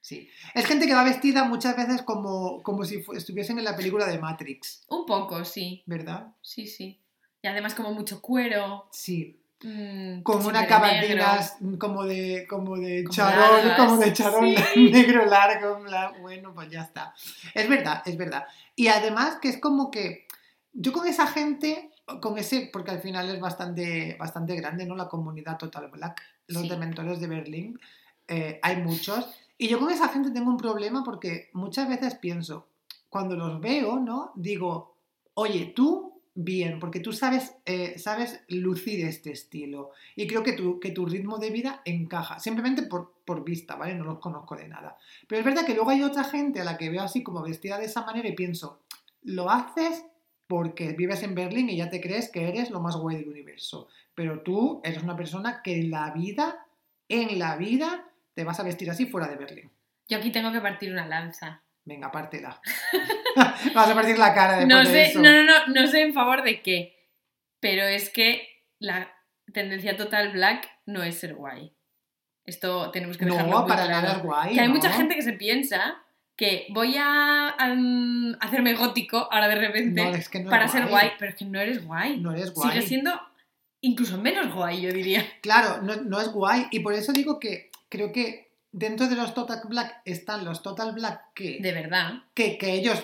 Sí. Es gente que va vestida muchas veces como, como si estuviesen en la película de Matrix, Un poco, sí. ¿verdad? Sí, sí. Y además como mucho cuero. Sí. Mm, Con de negro. caballinas como de, como de Como charol, largas, como de charol sí. negro largo. Bueno, pues ya está. Es verdad, es verdad. Y además que es como que yo con esa gente, con ese, porque al final es bastante, bastante grande, ¿no? La comunidad Total Black, los Sí. dementores de Berlín, eh, hay muchos. Y yo con esa gente tengo un problema porque muchas veces pienso, cuando los veo, ¿no? Digo, oye, tú bien, porque tú sabes, eh, sabes lucir este estilo. Y creo que tu, que tu ritmo de vida encaja, simplemente por, por vista, ¿vale? No los conozco de nada. Pero es verdad que luego hay otra gente a la que veo así como vestida de esa manera y pienso, lo haces porque vives en Berlín y ya te crees que eres lo más guay del universo. Pero tú eres una persona que en la vida, en la vida, te vas a vestir así fuera de Berlín. Yo aquí tengo que partir una lanza. Venga, pártela. Vas a partir la cara después No de sé, eso. no, no, no, no sé en favor de qué. Pero es que la tendencia total black no es ser guay. Esto tenemos que dejarlo No, para nada es guay. Que hay ¿no? mucha gente que se piensa que voy a hacerme gótico ahora de repente No, es que no es para ser guay, pero es que no eres guay. No eres guay. Sigue siendo incluso menos guay, yo diría. Claro, no, no es guay. Y por eso digo que creo que dentro de los Total Black están los Total Black que, De verdad. que, que ellos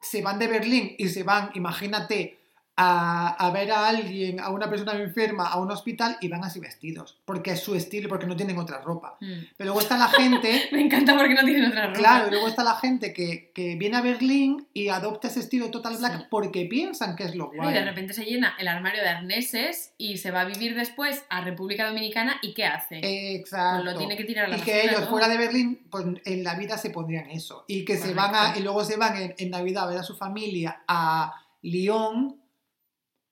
se van de Berlín y se van, imagínate, a, a ver a alguien, a una persona enferma, a un hospital y van así vestidos. Porque es su estilo, porque no tienen otra ropa. Mm. Pero luego está la gente. Me encanta porque no tienen otra ropa. Claro, y luego está la gente que, que viene a Berlín y adopta ese estilo Total Black Sí. porque piensan que es lo Y guay. de repente se llena el armario de arneses y se va a vivir después a República Dominicana y ¿qué hace? Exacto. Pues lo tiene que tirar a la y que ellos ¿no? fuera de Berlín, pues en la vida se pondrían eso. Y que se van a, y luego se van en, en Navidad a ver a su familia a Lyon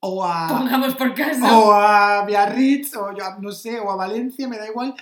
o a, Pongamos por caso. o a Biarritz o yo no sé, o a Valencia, me da igual.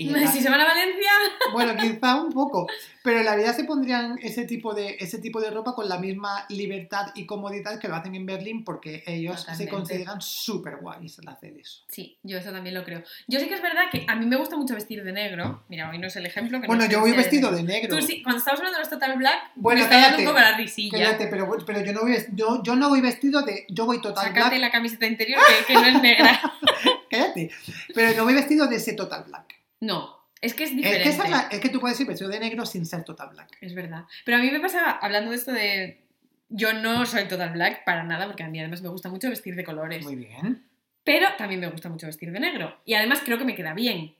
Y la- Si se van a Valencia, bueno, quizá un poco, pero en la vida se pondrían ese tipo de ese tipo de ropa con la misma libertad y comodidad que lo hacen en Berlín porque ellos Totalmente. se consideran súper guays al hacer eso. sí, yo eso también lo creo. Yo sí que es verdad que a mí me gusta mucho vestir de negro. Mira, hoy no es el ejemplo. Que no Bueno, sé yo voy es- vestido de negro. Tú sí, cuando estabas hablando de los Total Black, Bueno, me está dando cállate, un poco la risilla. Cállate, pero, pero yo, no voy, yo, yo no voy vestido de. Yo voy total Sácate black. la camiseta interior que, que no es negra. Cállate. Pero no voy vestido de ese total black. No, es que es Es diferente. que, es, la- es que tú puedes ir vestido de negro sin ser total black. Es verdad. Pero a mí me pasaba, hablando de esto de... Yo no soy total black para nada, porque a mí además me gusta mucho vestir de colores. Muy bien. Pero también me gusta mucho vestir de negro. Y además creo que me queda bien.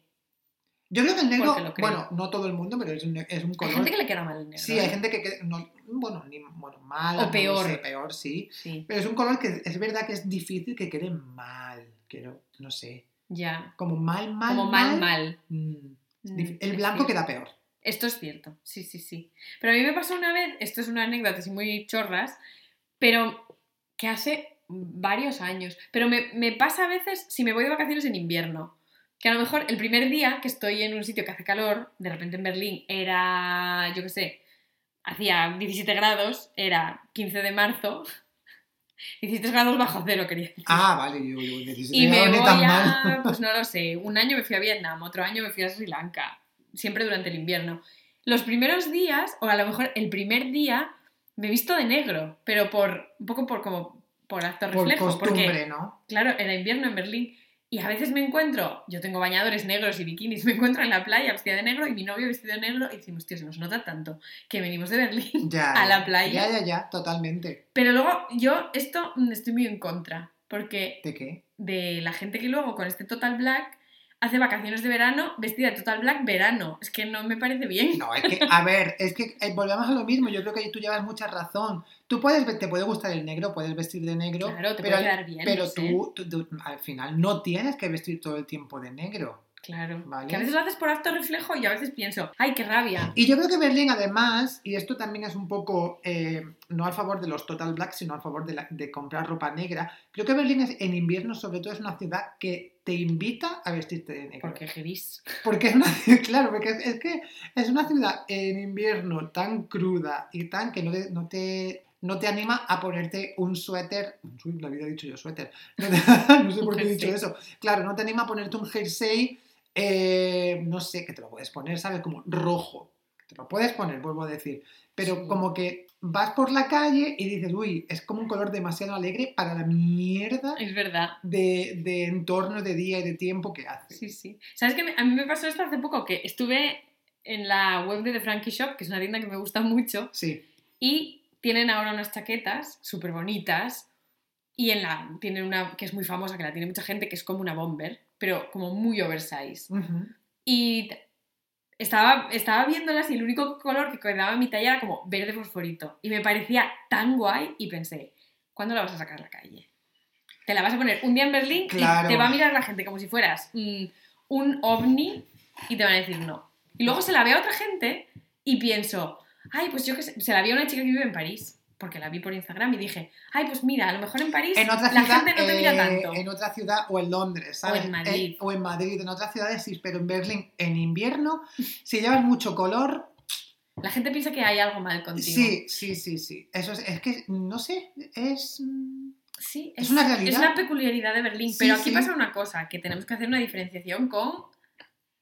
Yo creo que el negro. Bueno, no todo el mundo, pero es un, es un Hay color. gente que le queda mal el negro. Sí, hay ¿eh? gente que. que no, bueno, ni, bueno, mal. O no peor. sé, peor, sí. Sí, Pero es un color que es verdad que es difícil que quede mal. Quiero, no sé. Ya. Como mal, mal. Como mal, mal. Mm, Mm, El blanco queda peor. Esto es cierto, sí, sí, sí. Pero a mí me pasó una vez, esto es una anécdota así muy chorras, pero que hace varios años. Pero me, me pasa a veces si me voy de vacaciones en invierno. Que a lo mejor el primer día que estoy en un sitio que hace calor, de repente en Berlín era, yo qué sé, hacía 17 grados, era 15 de marzo, 17 grados bajo cero, quería decir. Ah, vale, yo, yo necesito Y me voy tan a, mal. pues no lo sé, un año me fui a Vietnam, otro año me fui a Sri Lanka, siempre durante el invierno. Los primeros días, o a lo mejor el primer día, me he visto de negro, pero por un poco por como por acto Por reflejo, costumbre, porque ¿no? claro, era invierno en Berlín y a veces me encuentro, yo tengo bañadores negros y bikinis, me encuentro en la playa vestida de negro y mi novio vestido de negro y decimos, tío, se nos nota tanto que venimos de Berlín Ya, a la playa. Ya, ya, ya, totalmente. Pero luego yo esto mm, estoy muy en contra. porque ¿De qué? de la gente que luego con este Total Black hace vacaciones de verano vestida de Total Black verano. Es que no me parece bien. No, es que, a ver, es que eh, volvemos a lo mismo. Yo creo que tú llevas mucha razón. Tú puedes, te puede gustar el negro, puedes vestir de negro, Claro, te pero, puede quedar bien. pero no sé. tú, tú- tú, al final no tienes que vestir todo el tiempo de negro. Claro. Vale. Que a veces lo haces por acto reflejo y a veces pienso, ¡ay, qué rabia! Y yo creo que Berlín, además, y esto también es un poco eh, no a favor de los Total Black, sino a favor de, la- de comprar ropa negra, creo que Berlín es, en invierno, sobre todo, es una ciudad que te invita a vestirte de negro. Porque gris. Porque es una claro, porque es, es que es una ciudad en invierno tan cruda y tan que no te, no te, no te anima a ponerte un suéter. Uy, lo había dicho yo, suéter. No, te- no sé por qué he dicho eso. Claro, no te anima a ponerte un jersey, eh, no sé, que te lo puedes poner, ¿sabes? Como rojo. Te lo puedes poner, vuelvo a decir. Pero Sí. como que vas por la calle y dices, uy, es como un color demasiado alegre para la mierda Es verdad. de, de entorno, de día y de tiempo que hace. Sí, sí. ¿Sabes qué? A mí me pasó esto hace poco, que estuve en la web de The Frankie Shop, que es una tienda que me gusta mucho, Sí. y tienen ahora unas chaquetas súper bonitas, y en la tienen una que es muy famosa, que la tiene mucha gente, que es como una bomber, pero como muy oversize. Ujú. Y t- estaba, estaba viéndolas y el único color que quedaba en mi talla era como verde fosforito. Y me parecía tan guay y pensé, ¿cuándo la vas a sacar a la calle? Te la vas a poner un día en Berlín Claro. y te va a mirar la gente como si fueras mm, un ovni y te van a decir no. Y luego se la ve a otra gente y pienso, ay, pues yo que sé, se la vi a una chica que vive en París. Porque la vi por Instagram y dije, ay, pues mira, a lo mejor en París en otra la ciudad, gente no te mira eh, tanto. en otra ciudad o en Londres, ¿sabes? O en Madrid. Eh, o en Madrid, en otras ciudades sí, pero en Berlín, en invierno, si llevas mucho color, La gente piensa que hay algo mal contigo. sí, sí, sí, sí. Eso es, es que, no sé, es... Sí, Es una realidad. Es una peculiaridad de Berlín. Sí, pero aquí sí. pasa una cosa, que tenemos que hacer una diferenciación con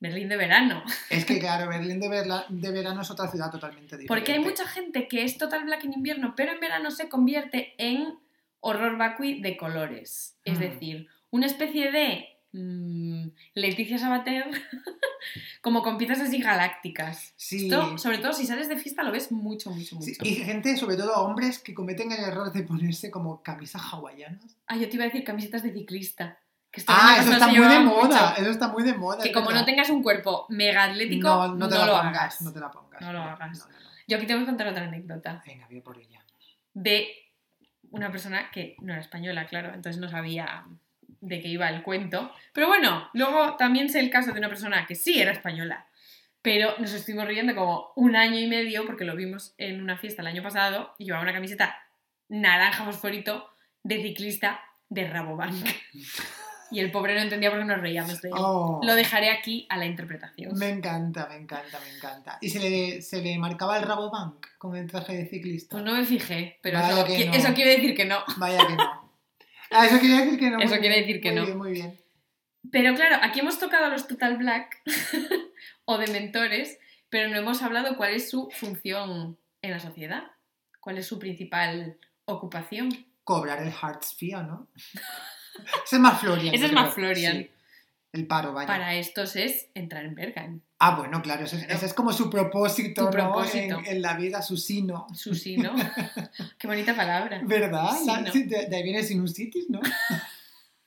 Berlín de verano. Es que, claro, Berlín de, verla- de verano es otra ciudad totalmente diferente. Porque hay mucha gente que es total black en invierno, pero en verano se convierte en horror vacui de colores. Es Mm. decir, una especie de mm, Leticia Sabater, como con piezas así galácticas. Sí. Esto, sobre todo si sales de fiesta, lo ves mucho, mucho, mucho. Sí, y gente, sobre todo hombres, que cometen el error de ponerse como camisas hawaianas. Ah, yo te iba a decir camisetas de ciclista. Que Ah, eso está muy de moda, mucho. eso está muy de moda. Que como no tengas un cuerpo mega atlético, no, no te la lo pongas, hagas. no te la pongas. No lo hagas. No, no, no. Yo aquí tengo que contar otra anécdota Venga, voy a por ella. de una persona que no era española, claro, entonces no sabía de qué iba el cuento. Pero bueno, luego también sé el caso de una persona que sí era española, pero nos estuvimos riendo como un año y medio porque lo vimos en una fiesta el año pasado y llevaba una camiseta naranja fosforito de ciclista de Rabobank. Y el pobre no entendía por qué nos reíamos de él. Oh, Lo dejaré aquí a la interpretación. Me encanta, me encanta, me encanta. ¿Y se le, se le marcaba el Rabobank con el traje de ciclista? Pues no me fijé, pero eso, que no. eso quiere decir que no. Vaya que no. Ah, eso quiere decir que no. Eso muy quiere decir que muy no. Bien, muy bien. Pero claro, aquí hemos tocado a los Total Black o de mentores, pero no hemos hablado cuál es su función en la sociedad, cuál es su principal ocupación. Cobrar el Heartsphere, ¿no? Ese es más Florian. Ese es más. Florian. Sí. El paro, vaya. Para estos es entrar en Bergheim, Ah, bueno, claro, ese, es- Claro. ese es como su propósito, ¿no? propósito. En, en la vida, su sino. su sí, ¿no? Qué bonita palabra. ¿Verdad? La- de, de ahí viene sinusitis, ¿no?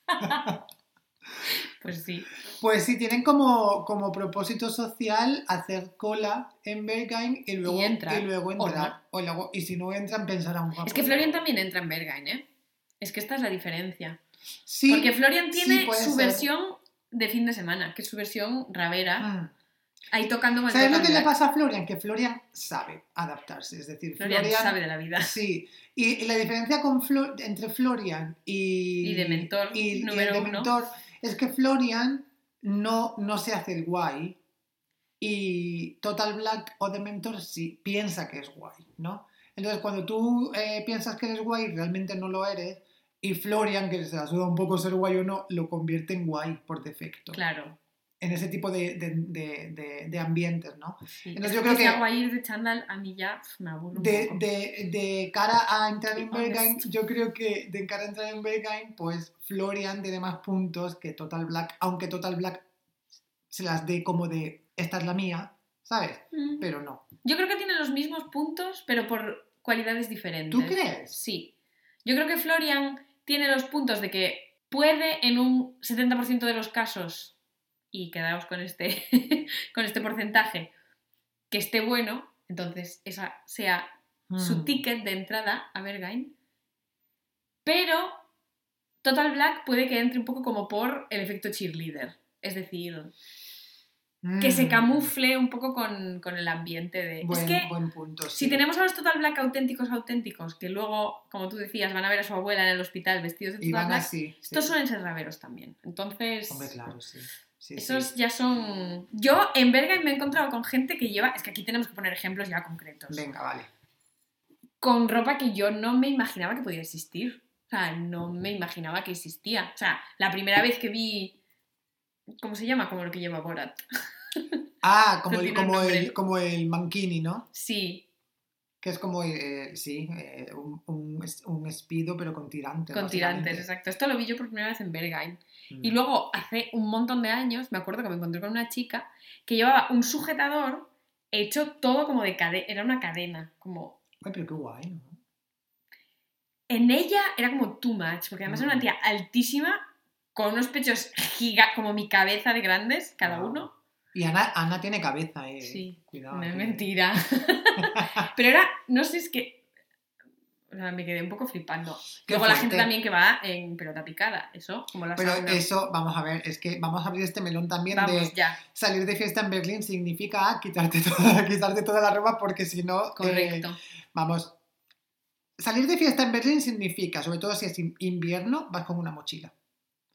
Pues sí. Pues sí, tienen como, como propósito social hacer cola en Berghain y luego, Y entrar, luego o entrar. O luego, y si no entran, pensarán. Es que Florian también entra en Bergheim, ¿eh? Es que esta es la diferencia. Sí. Porque Florian tiene su ser. versión de fin de semana, que es su versión ravera, Mm. ahí tocando el ¿Sabes lo que le pasa a Florian? Que Florian sabe adaptarse. Es decir, Florian, Florian. sabe de la vida. Sí. Y, y la diferencia con entre Florian y. Y de mentor y- número de uno. es que Florian no, no se hace el guay. Y Total Black o de mentor sí piensa que es guay, ¿no? Entonces, cuando tú eh, piensas que eres guay, realmente no lo eres. Y Florian, que se la suda un poco ser guay o no, lo convierte en guay por defecto. Claro. En ese tipo de, de- de- ambientes, ¿no? Sí. Entonces Es yo creo que- agua ir de chándal a mí ya me un De, poco. de- de cara a entrar en. Berghain, yo creo que de cara a entrar en Berghain, pues Florian tiene más puntos que Total Black, aunque Total Black se las dé como de esta es la mía, ¿sabes? Mm. Pero no. Yo creo que tienen los mismos puntos, pero por cualidades diferentes. ¿Tú crees? Sí. Yo creo que Florian tiene los puntos de que puede en un 70% de los casos, y quedaos con este, con este porcentaje, que esté bueno, entonces esa sea su Mm. ticket de entrada a Berghain. Pero Total Black puede que entre un poco como por el efecto cheerleader. Es decir, que se Mm. camufle un poco con, con el ambiente de... Buen, es que buen punto. si sí. tenemos a los Total Black auténticos, auténticos, que luego, como tú decías, van a ver a su abuela en el hospital vestidos de Y Total van Black, así. sí. estos suelen ser raveros también. Entonces, Hombre, claro, sí. Sí, esos sí. ya son... Yo en Berghain me he encontrado con gente que lleva... Es que aquí tenemos que poner ejemplos ya concretos. Venga, vale. Con ropa que yo no me imaginaba que podía existir. O sea, no me imaginaba que existía. O sea, la primera vez que vi... ¿Cómo se llama? Como lo que lleva Borat. Ah, como No el, como el, como el mankini, ¿no? Sí, Que es como, eh, sí, eh, un, un, un espido, pero con tirantes. con tirantes, exacto. Esto lo vi yo por primera vez en Berghain. Mm. Y luego, hace un montón de años, me acuerdo que me encontré con una chica que llevaba un sujetador hecho todo como de cadena. Era una cadena. Como... Ay, pero qué guay, ¿no? En ella era como too much, porque además era Mm. una tía altísima, con unos pechos giga, como mi cabeza de grandes, cada uno. Y Ana, Ana tiene cabeza, eh. Sí, Cuidado. No es mentira. Pero era, no sé, es que. O sea, me quedé un poco flipando. Qué Luego la gente también que va en pelota picada, eso, como la Pero sauna. eso, vamos a ver, es que vamos a abrir este melón también Vamos, de ya, salir de fiesta en Berlín significa quitarte toda, quitarte toda la ropa porque si no, eh, correcto. vamos, salir de fiesta en Berlín significa, sobre todo si es in- invierno, vas con una mochila.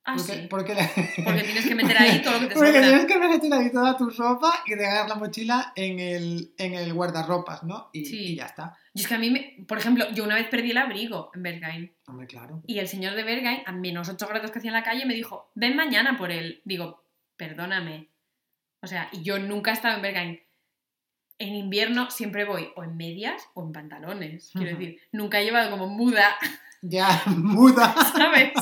Ah, porque, sí. porque, Porque tienes que meter ahí todo lo que te porque sobra. tienes que meter ahí toda tu ropa y dejar la mochila en el, en el guardarropas, ¿no? Y, Sí. y ya está. Y es que a mí, me, por ejemplo, yo una vez perdí el abrigo en Berghain. Hombre, claro. Y el señor de Berghain, a menos 8 grados que hacía en la calle, me dijo, ven mañana por él. Digo, perdóname. O sea, y yo nunca he estado en Berghain. En invierno siempre voy o en medias o en pantalones. Quiero decir, nunca he llevado como muda, Ya, muda. ¿sabes?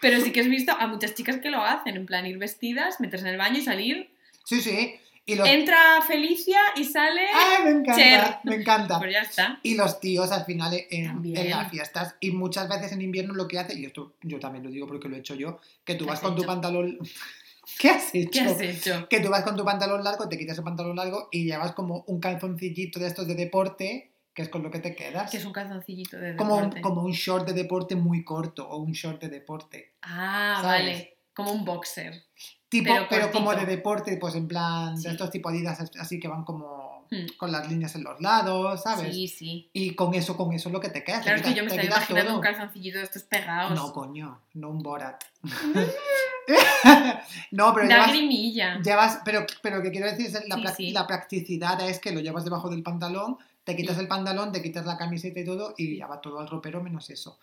Pero sí que has visto a muchas chicas que lo hacen, en plan ir vestidas, meterse en el baño y salir. Sí, sí. Y los... Entra Felicia y sale. ¡Ay, me encanta! Cher. Me encanta. Pues ya está. Y los tíos al final en, las fiestas. Y muchas veces en invierno lo que hace, y esto yo también lo digo porque lo he hecho yo, que tú ¿Qué vas con tu pantalón. ¿Qué has hecho? ¿Qué has hecho? Que tú vas con tu pantalón largo, te quitas el pantalón largo y llevas como un calzoncillito de estos de deporte, que es con lo que te quedas. Que es un calzoncillito de como, un, deporte. como un short de deporte muy corto o un short de deporte. Ah, ¿sabes? vale. Como un boxer. Tipo, pero, Pero como de deporte, pues en plan Sí. de estos tipo Adidas así que van como Hmm. con las líneas en los lados, ¿sabes? Sí, sí. Y con eso, con eso es lo que te queda. te Claro, es que yo me te estaba imaginando todo. un calzoncillito de estos pegados. No, coño, no un Borat. no, pero llevas, grimilla. llevas- pero, pero que quiero decir es la, sí. la practicidad es que lo llevas debajo del pantalón, te quitas el pantalón, te quitas la camiseta y todo, y ya va todo al ropero menos eso.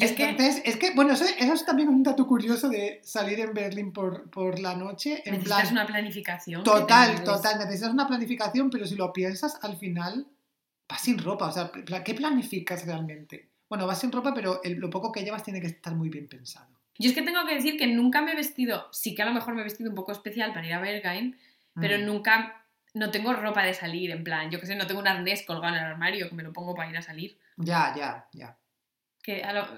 Es que Entonces, es que, bueno, eso, eso es también un dato curioso de salir en Berlín por, por la noche, en necesitas plan, una planificación. que total, total, necesitas una planificación, pero si lo piensas, al final vas sin ropa, o sea, ¿qué planificas realmente? Bueno, vas sin ropa, pero el- lo poco que llevas tiene que estar muy bien pensado. Yo es que tengo que decir que nunca me he vestido, sí que a lo mejor me he vestido un poco especial para ir a Berghain, pero Mm. nunca, no tengo ropa de salir, en plan, yo que sé, no tengo un arnés colgado en el armario que me lo pongo para ir a salir. Ya, ya, ya. Que a lo-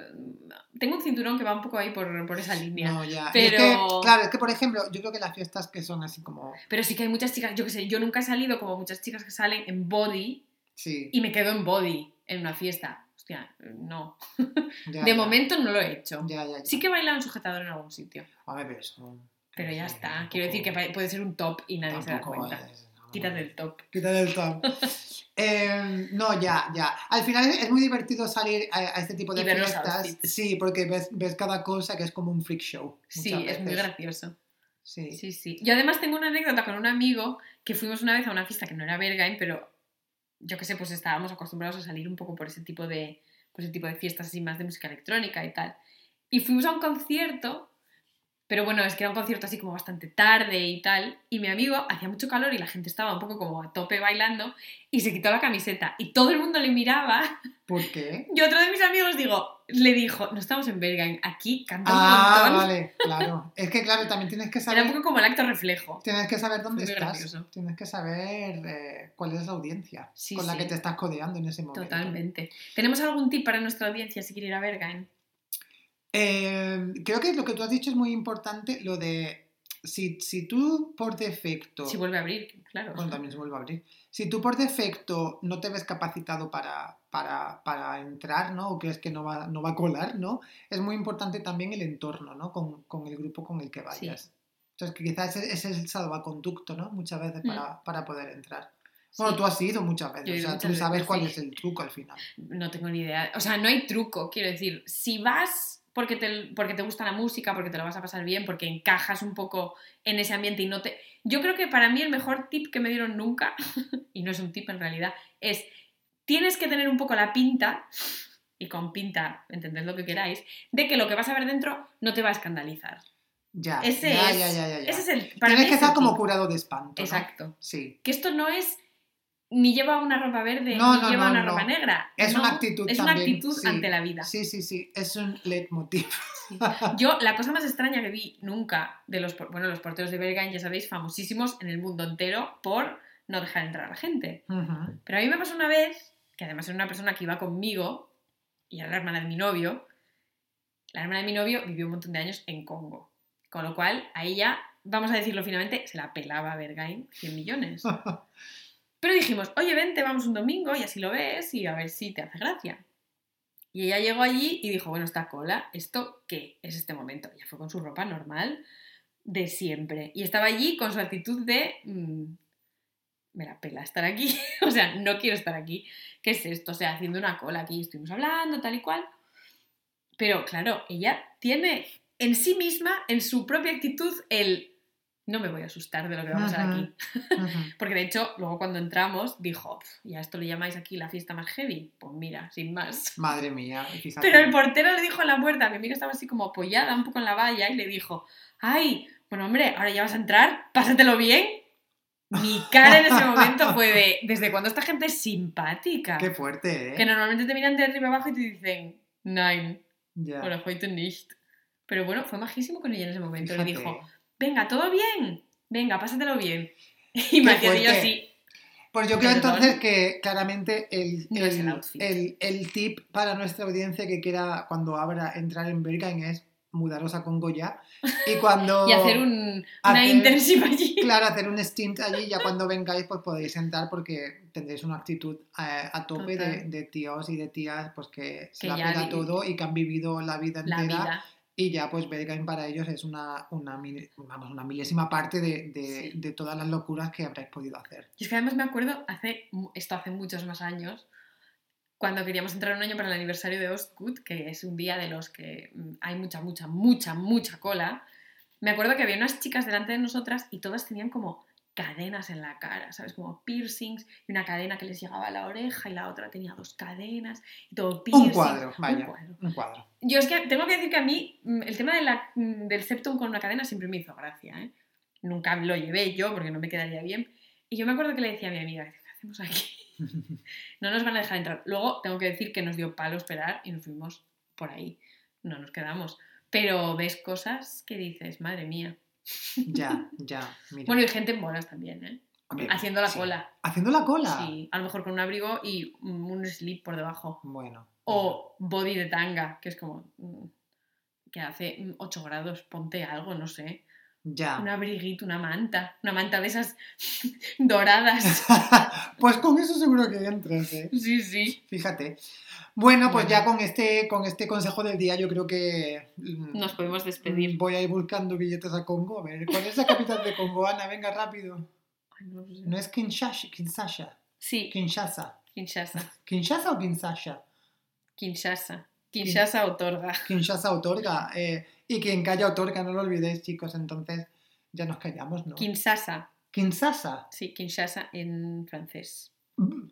tengo un cinturón que va un poco ahí por, por esa línea. No, ya. Es Pero- que, claro, es que, por ejemplo, yo creo que las fiestas que son así como... Pero sí que hay muchas chicas, yo que sé, yo nunca he salido como muchas chicas que salen en body Sí. y me quedo en body en una fiesta. Hostia, no. ya, De ya. momento no lo he hecho. Ya. Sí que he bailado en sujetador en algún sitio. Hombre, pero eso... Pero ya está. Quiero decir que puede ser un top y nadie se da cuenta. es- no, Quítate el top. Quítate el top. Eh, no, ya, ya. Al final es muy divertido salir a, a este tipo de Y fiestas. Sí, porque ves, ves cada cosa que es como un freak show. Sí, es muy gracioso. Sí. Sí, sí. Yo además tengo una anécdota con un amigo que fuimos una vez a una fiesta que no era Berghain, pero yo que sé, pues estábamos acostumbrados a salir un poco por ese tipo de, por ese tipo de fiestas así más de música electrónica y tal. Y fuimos a un concierto, pero bueno, es que era un concierto así como bastante tarde y tal, y mi amigo hacía mucho calor y la gente estaba un poco como a tope bailando y se quitó la camiseta y todo el mundo le miraba ¿Por qué? y otro de mis amigos digo, le dijo, no estamos en Berghain, aquí canta un Ah, montón. vale, claro. Es que, claro, también tienes que Era saber... un poco como el acto reflejo. Tienes que saber dónde Muy estás. gracioso. Tienes que saber eh, cuál es la audiencia Sí, con la sí. que te estás codeando en ese momento. Totalmente. ¿Tenemos algún tip para nuestra audiencia si quiere ir a Berghain? Eh, creo que lo que tú has dicho es muy importante, lo de si, si tú por defecto... Si vuelve a abrir, claro. Bueno, también se vuelve a abrir. Si tú por defecto no te ves capacitado para, para, para entrar, ¿no? O crees que no va, no va a colar, ¿no? Es muy importante también el entorno, ¿no? Con, con el grupo con el que vayas. Entonces, que quizás ese es el salvaconducto, ¿no? Muchas veces para, para poder entrar. Bueno, Sí. tú has ido muchas veces, o sea, tú sabes veces, cuál sí. es el truco al final. No tengo ni idea. O sea, no hay truco, quiero decir. Si vas porque te, porque te gusta la música, porque te lo vas a pasar bien, porque encajas un poco en ese ambiente y no te... Yo creo que para mí el mejor tip que me dieron nunca, y no es un tip en realidad, es tienes que tener un poco la pinta, y con pinta, entended lo que queráis, de que lo que vas a ver dentro no te va a escandalizar. Ya, Ese ya, es, ya, ya. Ese es el... Para Tienes mí que es estar como curado de espanto, ¿no? Exacto. Sí. Que esto no es ni lleva una ropa verde, No, ni no, lleva no, una ropa negra. Es una actitud Es una actitud sí. ante la vida. Sí, sí, sí, es un leitmotiv. Yo, la cosa más extraña que vi nunca de los, bueno, los porteros de Berghain, ya sabéis, famosísimos en el mundo entero por no dejar entrar a la gente. Pero a mí me pasó una vez, que además era una persona que iba conmigo, y era la hermana de mi novio. La hermana de mi novio vivió un montón de años en Congo. Con lo cual, a ella, vamos a decirlo finalmente, se la pelaba a Berghain 100 millones. Pero dijimos, oye, vente, vamos un domingo y así lo ves y a ver si te hace gracia. Y ella llegó allí y dijo, bueno, esta cola, ¿esto qué es este momento? Ella fue con su ropa normal de siempre. Y estaba allí con su actitud de, mm, me la pela estar aquí. o sea, no quiero estar aquí. ¿Qué es esto? O sea, haciendo una cola aquí, estuvimos hablando, tal y cual. Pero claro, ella tiene en sí misma, en su propia actitud, el, no me voy a asustar de lo que va a Ujú. aquí. Porque de hecho, luego cuando entramos, dijo, "Pf, ¿y a esto le llamáis aquí la fiesta más heavy? Pues mira, sin más. Madre mía, fíjate. Pero el portero le dijo en la puerta, mi amiga estaba así como apoyada un poco en la valla, y le dijo, ay, bueno hombre, ahora ya vas a entrar, pásatelo bien. Mi cara en ese momento fue de, ¿desde cuándo esta gente es simpática? Qué fuerte, ¿eh? Que normalmente te miran de arriba abajo y te dicen, nein, Ya. oder heute nicht. Pero bueno, fue majísimo con ella en ese momento. Le Fíjate. dijo, venga, ¿todo bien? Venga, pásatelo bien. Y Qué hacía yo así, Pues yo creo entonces que claramente el, el tip para nuestra audiencia que quiera cuando abra entrar en Berghain es mudaros a Congo ya y cuando y hacer un, una hacer- intensiva allí. claro hacer un stint allí ya cuando vengáis pues podéis entrar porque tendréis una actitud eh, a tope de, tíos y de tías pues que se la pega todo y que han vivido la vida La entera vida. Y ya pues Berghain para ellos es una, una, vamos, una milésima parte de, de- Sí. de todas las locuras que habréis podido hacer. Y es que además me acuerdo, hace, esto hace muchos más años, cuando queríamos entrar un año para el aniversario de Ostkut, que es un día de los que mm, hay mucha, mucha, mucha, mucha cola, me acuerdo que había unas chicas delante de nosotras y todas tenían como cadenas en la cara, ¿sabes? Como piercings y una cadena que les llegaba a la oreja y la otra tenía dos cadenas y todo piercing. Un cuadro, un vaya, cuadro. un cuadro. Yo es que tengo que decir que a mí mm, el tema de la- mm, del septum con una cadena siempre me hizo gracia, ¿eh? Nunca lo llevé yo porque no me quedaría bien. Y yo me acuerdo que le decía a mi amiga, ¿qué hacemos aquí? No nos van a dejar entrar. Luego tengo que decir que nos dio palo esperar y nos fuimos por ahí. No nos quedamos. Pero ves cosas que dices, madre mía. Ya, ya. Mira. Bueno, y gente en bolas también, ¿eh? Hombre, Haciendo la sí. cola. Haciendo la cola. Sí, a lo mejor con un abrigo y un slip por debajo. Bueno. O body de tanga, que es como mm, que hace 8 grados, ponte algo, no sé. Ya. Un abriguito, una manta, una manta de esas doradas. pues con eso seguro que entras, ¿eh? Sí, sí. Fíjate. Bueno, pues Bueno. ya con este, con este consejo del día yo creo que mm, Nos podemos despedir. voy a ir buscando billetes a Congo. A ver, ¿cuál es la capital de Congo, Ana? Venga, rápido. Ay, no sé. No es Kinshasa, Kinshasa. Sí, Kinshasa. Kinshasa. ¿Kinshasa o Kinshasa? Kinshasa. Kinshasa otorga. Kinshasa otorga. eh, y quien calla otorga, no lo olvidéis, chicos. Entonces ya nos callamos, ¿no? Kinshasa. Kinshasa. Sí, Kinshasa en francés. Mm,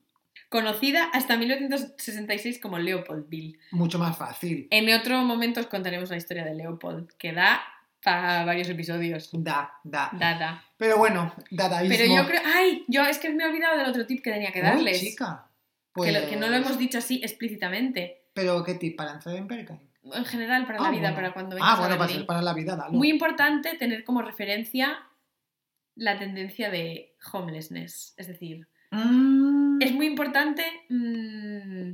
Conocida hasta 1966 como Leopoldville. Mucho más fácil. En otro momento os contaremos la historia de Leopold, que da para varios episodios. Da, da. Da, da. Pero bueno, dadaísmo. Pero yo creo. ¡Ay! Yo es que me he olvidado del otro tip que tenía que Uy, darles. chica. que, lo- que no lo Pues- hemos dicho así explícitamente. Pero qué tip, para entrar en Berghain. En general, para la Ah, vida, bueno. para cuando vengas Ah, a bueno, para, para la vida, dalo. Muy importante tener como referencia la tendencia de homelessness. Es decir, Mm, es muy importante mm,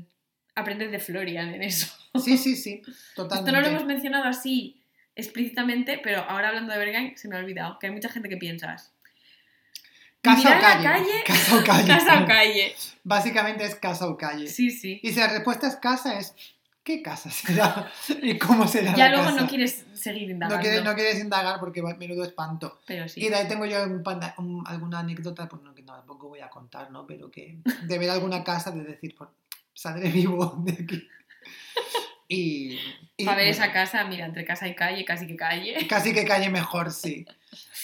aprended de Florian en eso. Sí, sí, sí, totalmente. Esto no lo hemos mencionado así explícitamente, pero ahora hablando de Berghain se me ha olvidado que hay mucha gente que piensas. Casa o ¿Vivirá en calle. calle? Casa o calle. Casa o calle. Básicamente es casa o calle. Sí, sí. Y si la respuesta es casa, es ¿qué casa será? ¿Y cómo será Ya la luego casa? no quieres seguir indagando. No quieres, no quieres indagar porque menudo espanto. Pero sí. Y de ahí tengo yo un panda- un- alguna anécdota, pues no, que no, tampoco voy a contar, ¿no? Pero que de ver alguna casa, de decir, pues, saldré vivo de aquí. Y, y, Para ver bueno, esa casa, mira, entre casa y calle, casi que calle. Casi que calle mejor, sí.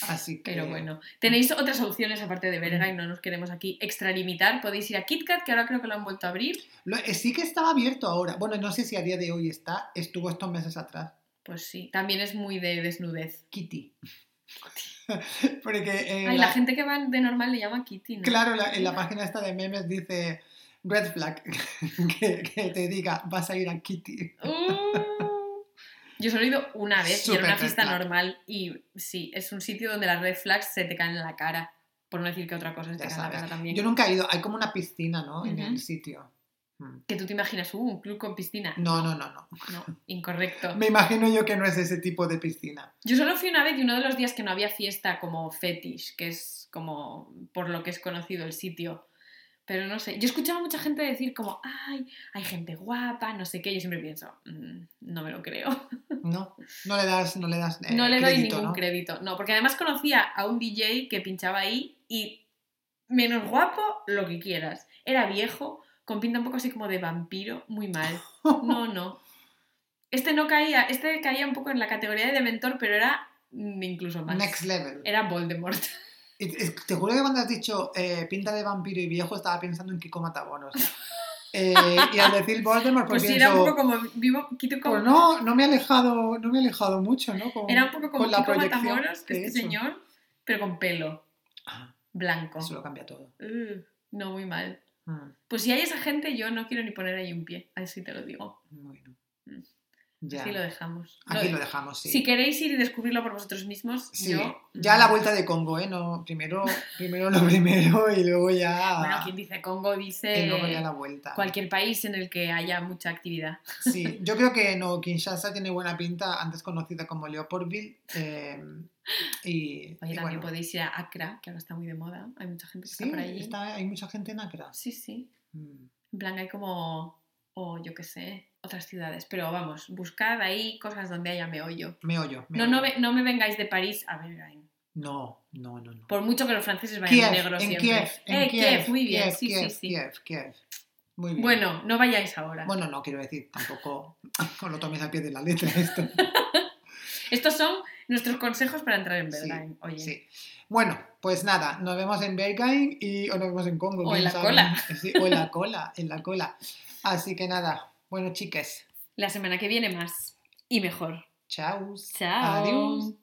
Así que... Pero bueno, tenéis otras opciones aparte de Berghain, no nos queremos aquí extralimitar. Podéis ir a KitKat, que ahora creo que lo han vuelto a abrir. Lo- eh, sí que estaba abierto ahora. Bueno, no sé si a día de hoy está. Estuvo estos meses atrás. Pues sí, también es muy de desnudez. Kitty. Porque eh, Ay, la- la gente que va de normal le llama Kitty, ¿no? claro, la- en la página esta de memes dice red flag que, que te diga vas a ir a Kitty. Uh, yo solo he ido una vez y era una fiesta normal y sí, es un sitio donde las red flags se te caen en la cara. Por no decir que otra cosa se te en la cara también. Yo nunca he ido. Hay como una piscina, ¿no? En el sitio. Mm. Que tú te imaginas, uh, un club con piscina. No, no, no, no. No, incorrecto. Me imagino yo que no es ese tipo de piscina. Yo solo fui una vez y uno de los días que no había fiesta como fetish, que es como por lo que es conocido el sitio. Pero no sé, yo escuchaba a mucha gente decir como, ay, hay gente guapa, no sé qué. Yo siempre pienso, "Mm, no me lo creo. No, no le das, no le das eh, no le doy crédito, ningún ¿no? crédito. No, porque además conocía a un DJ que pinchaba ahí y menos guapo, lo que quieras. Era viejo, con pinta un poco así como de vampiro, muy mal. No, no. Este no caía, este caía un poco en la categoría de dementor, pero era incluso más. Next level. Era Voldemort. Te- juro que cuando has dicho eh, pinta de vampiro y viejo estaba pensando en Kiko Matamoros. Eh, y al decir Voldemort, pues, Pues pienso, era un poco como vivo como, pues no, no me he alejado, no me he alejado mucho, ¿no? Con- era un poco como con Kiko Matamoros, que este señor, pero con pelo Ah, blanco. Eso lo cambia todo. Uh, no, muy mal. Mm, Pues si hay esa gente, yo no quiero ni poner ahí un pie, así te lo digo. bueno. Mm. Ya. Así lo dejamos. Aquí Lo- lo dejamos, sí. Si queréis ir y descubrirlo por vosotros mismos, Sí, yo... ya a la vuelta de Congo, ¿eh? No, primero, primero lo primero y luego ya... Bueno, quien dice Congo dice y luego ya la vuelta. cualquier país en el que haya mucha actividad. Sí, yo creo que no, Kinshasa tiene buena pinta, antes conocida como Leopoldville. eh, y, Oye, y también bueno, podéis ir a Accra, que ahora está muy de moda. Hay mucha gente que sí, está por allí. está- hay mucha gente en Accra. Sí, sí. Mm. En plan, hay como, o yo qué sé, otras ciudades. Pero vamos, buscad ahí cosas donde haya meollo. Meollo. No, meollo. no, ve- no me vengáis de París a Berghain. No, no, no, no. Por mucho que los franceses vayan Kiev, de negro en siempre. Kiev, en eh, Kiev, Kiev, muy bien, Kiev, sí, Kiev, sí, sí. Kiev, Kiev. Muy bien. Bueno, no vayáis ahora. Bueno, no quiero decir, tampoco os lo tomes al pie de la letra esto. Estos son nuestros consejos para entrar en Sí, Berghain. Oye, Sí. Bueno, pues nada, nos vemos en Berghain y, o nos vemos en Congo. O en la sabe. cola. Sí, o en la cola, en la cola. Así que nada, bueno, chiques, la semana que viene más y mejor. chao. Chao. Adiós.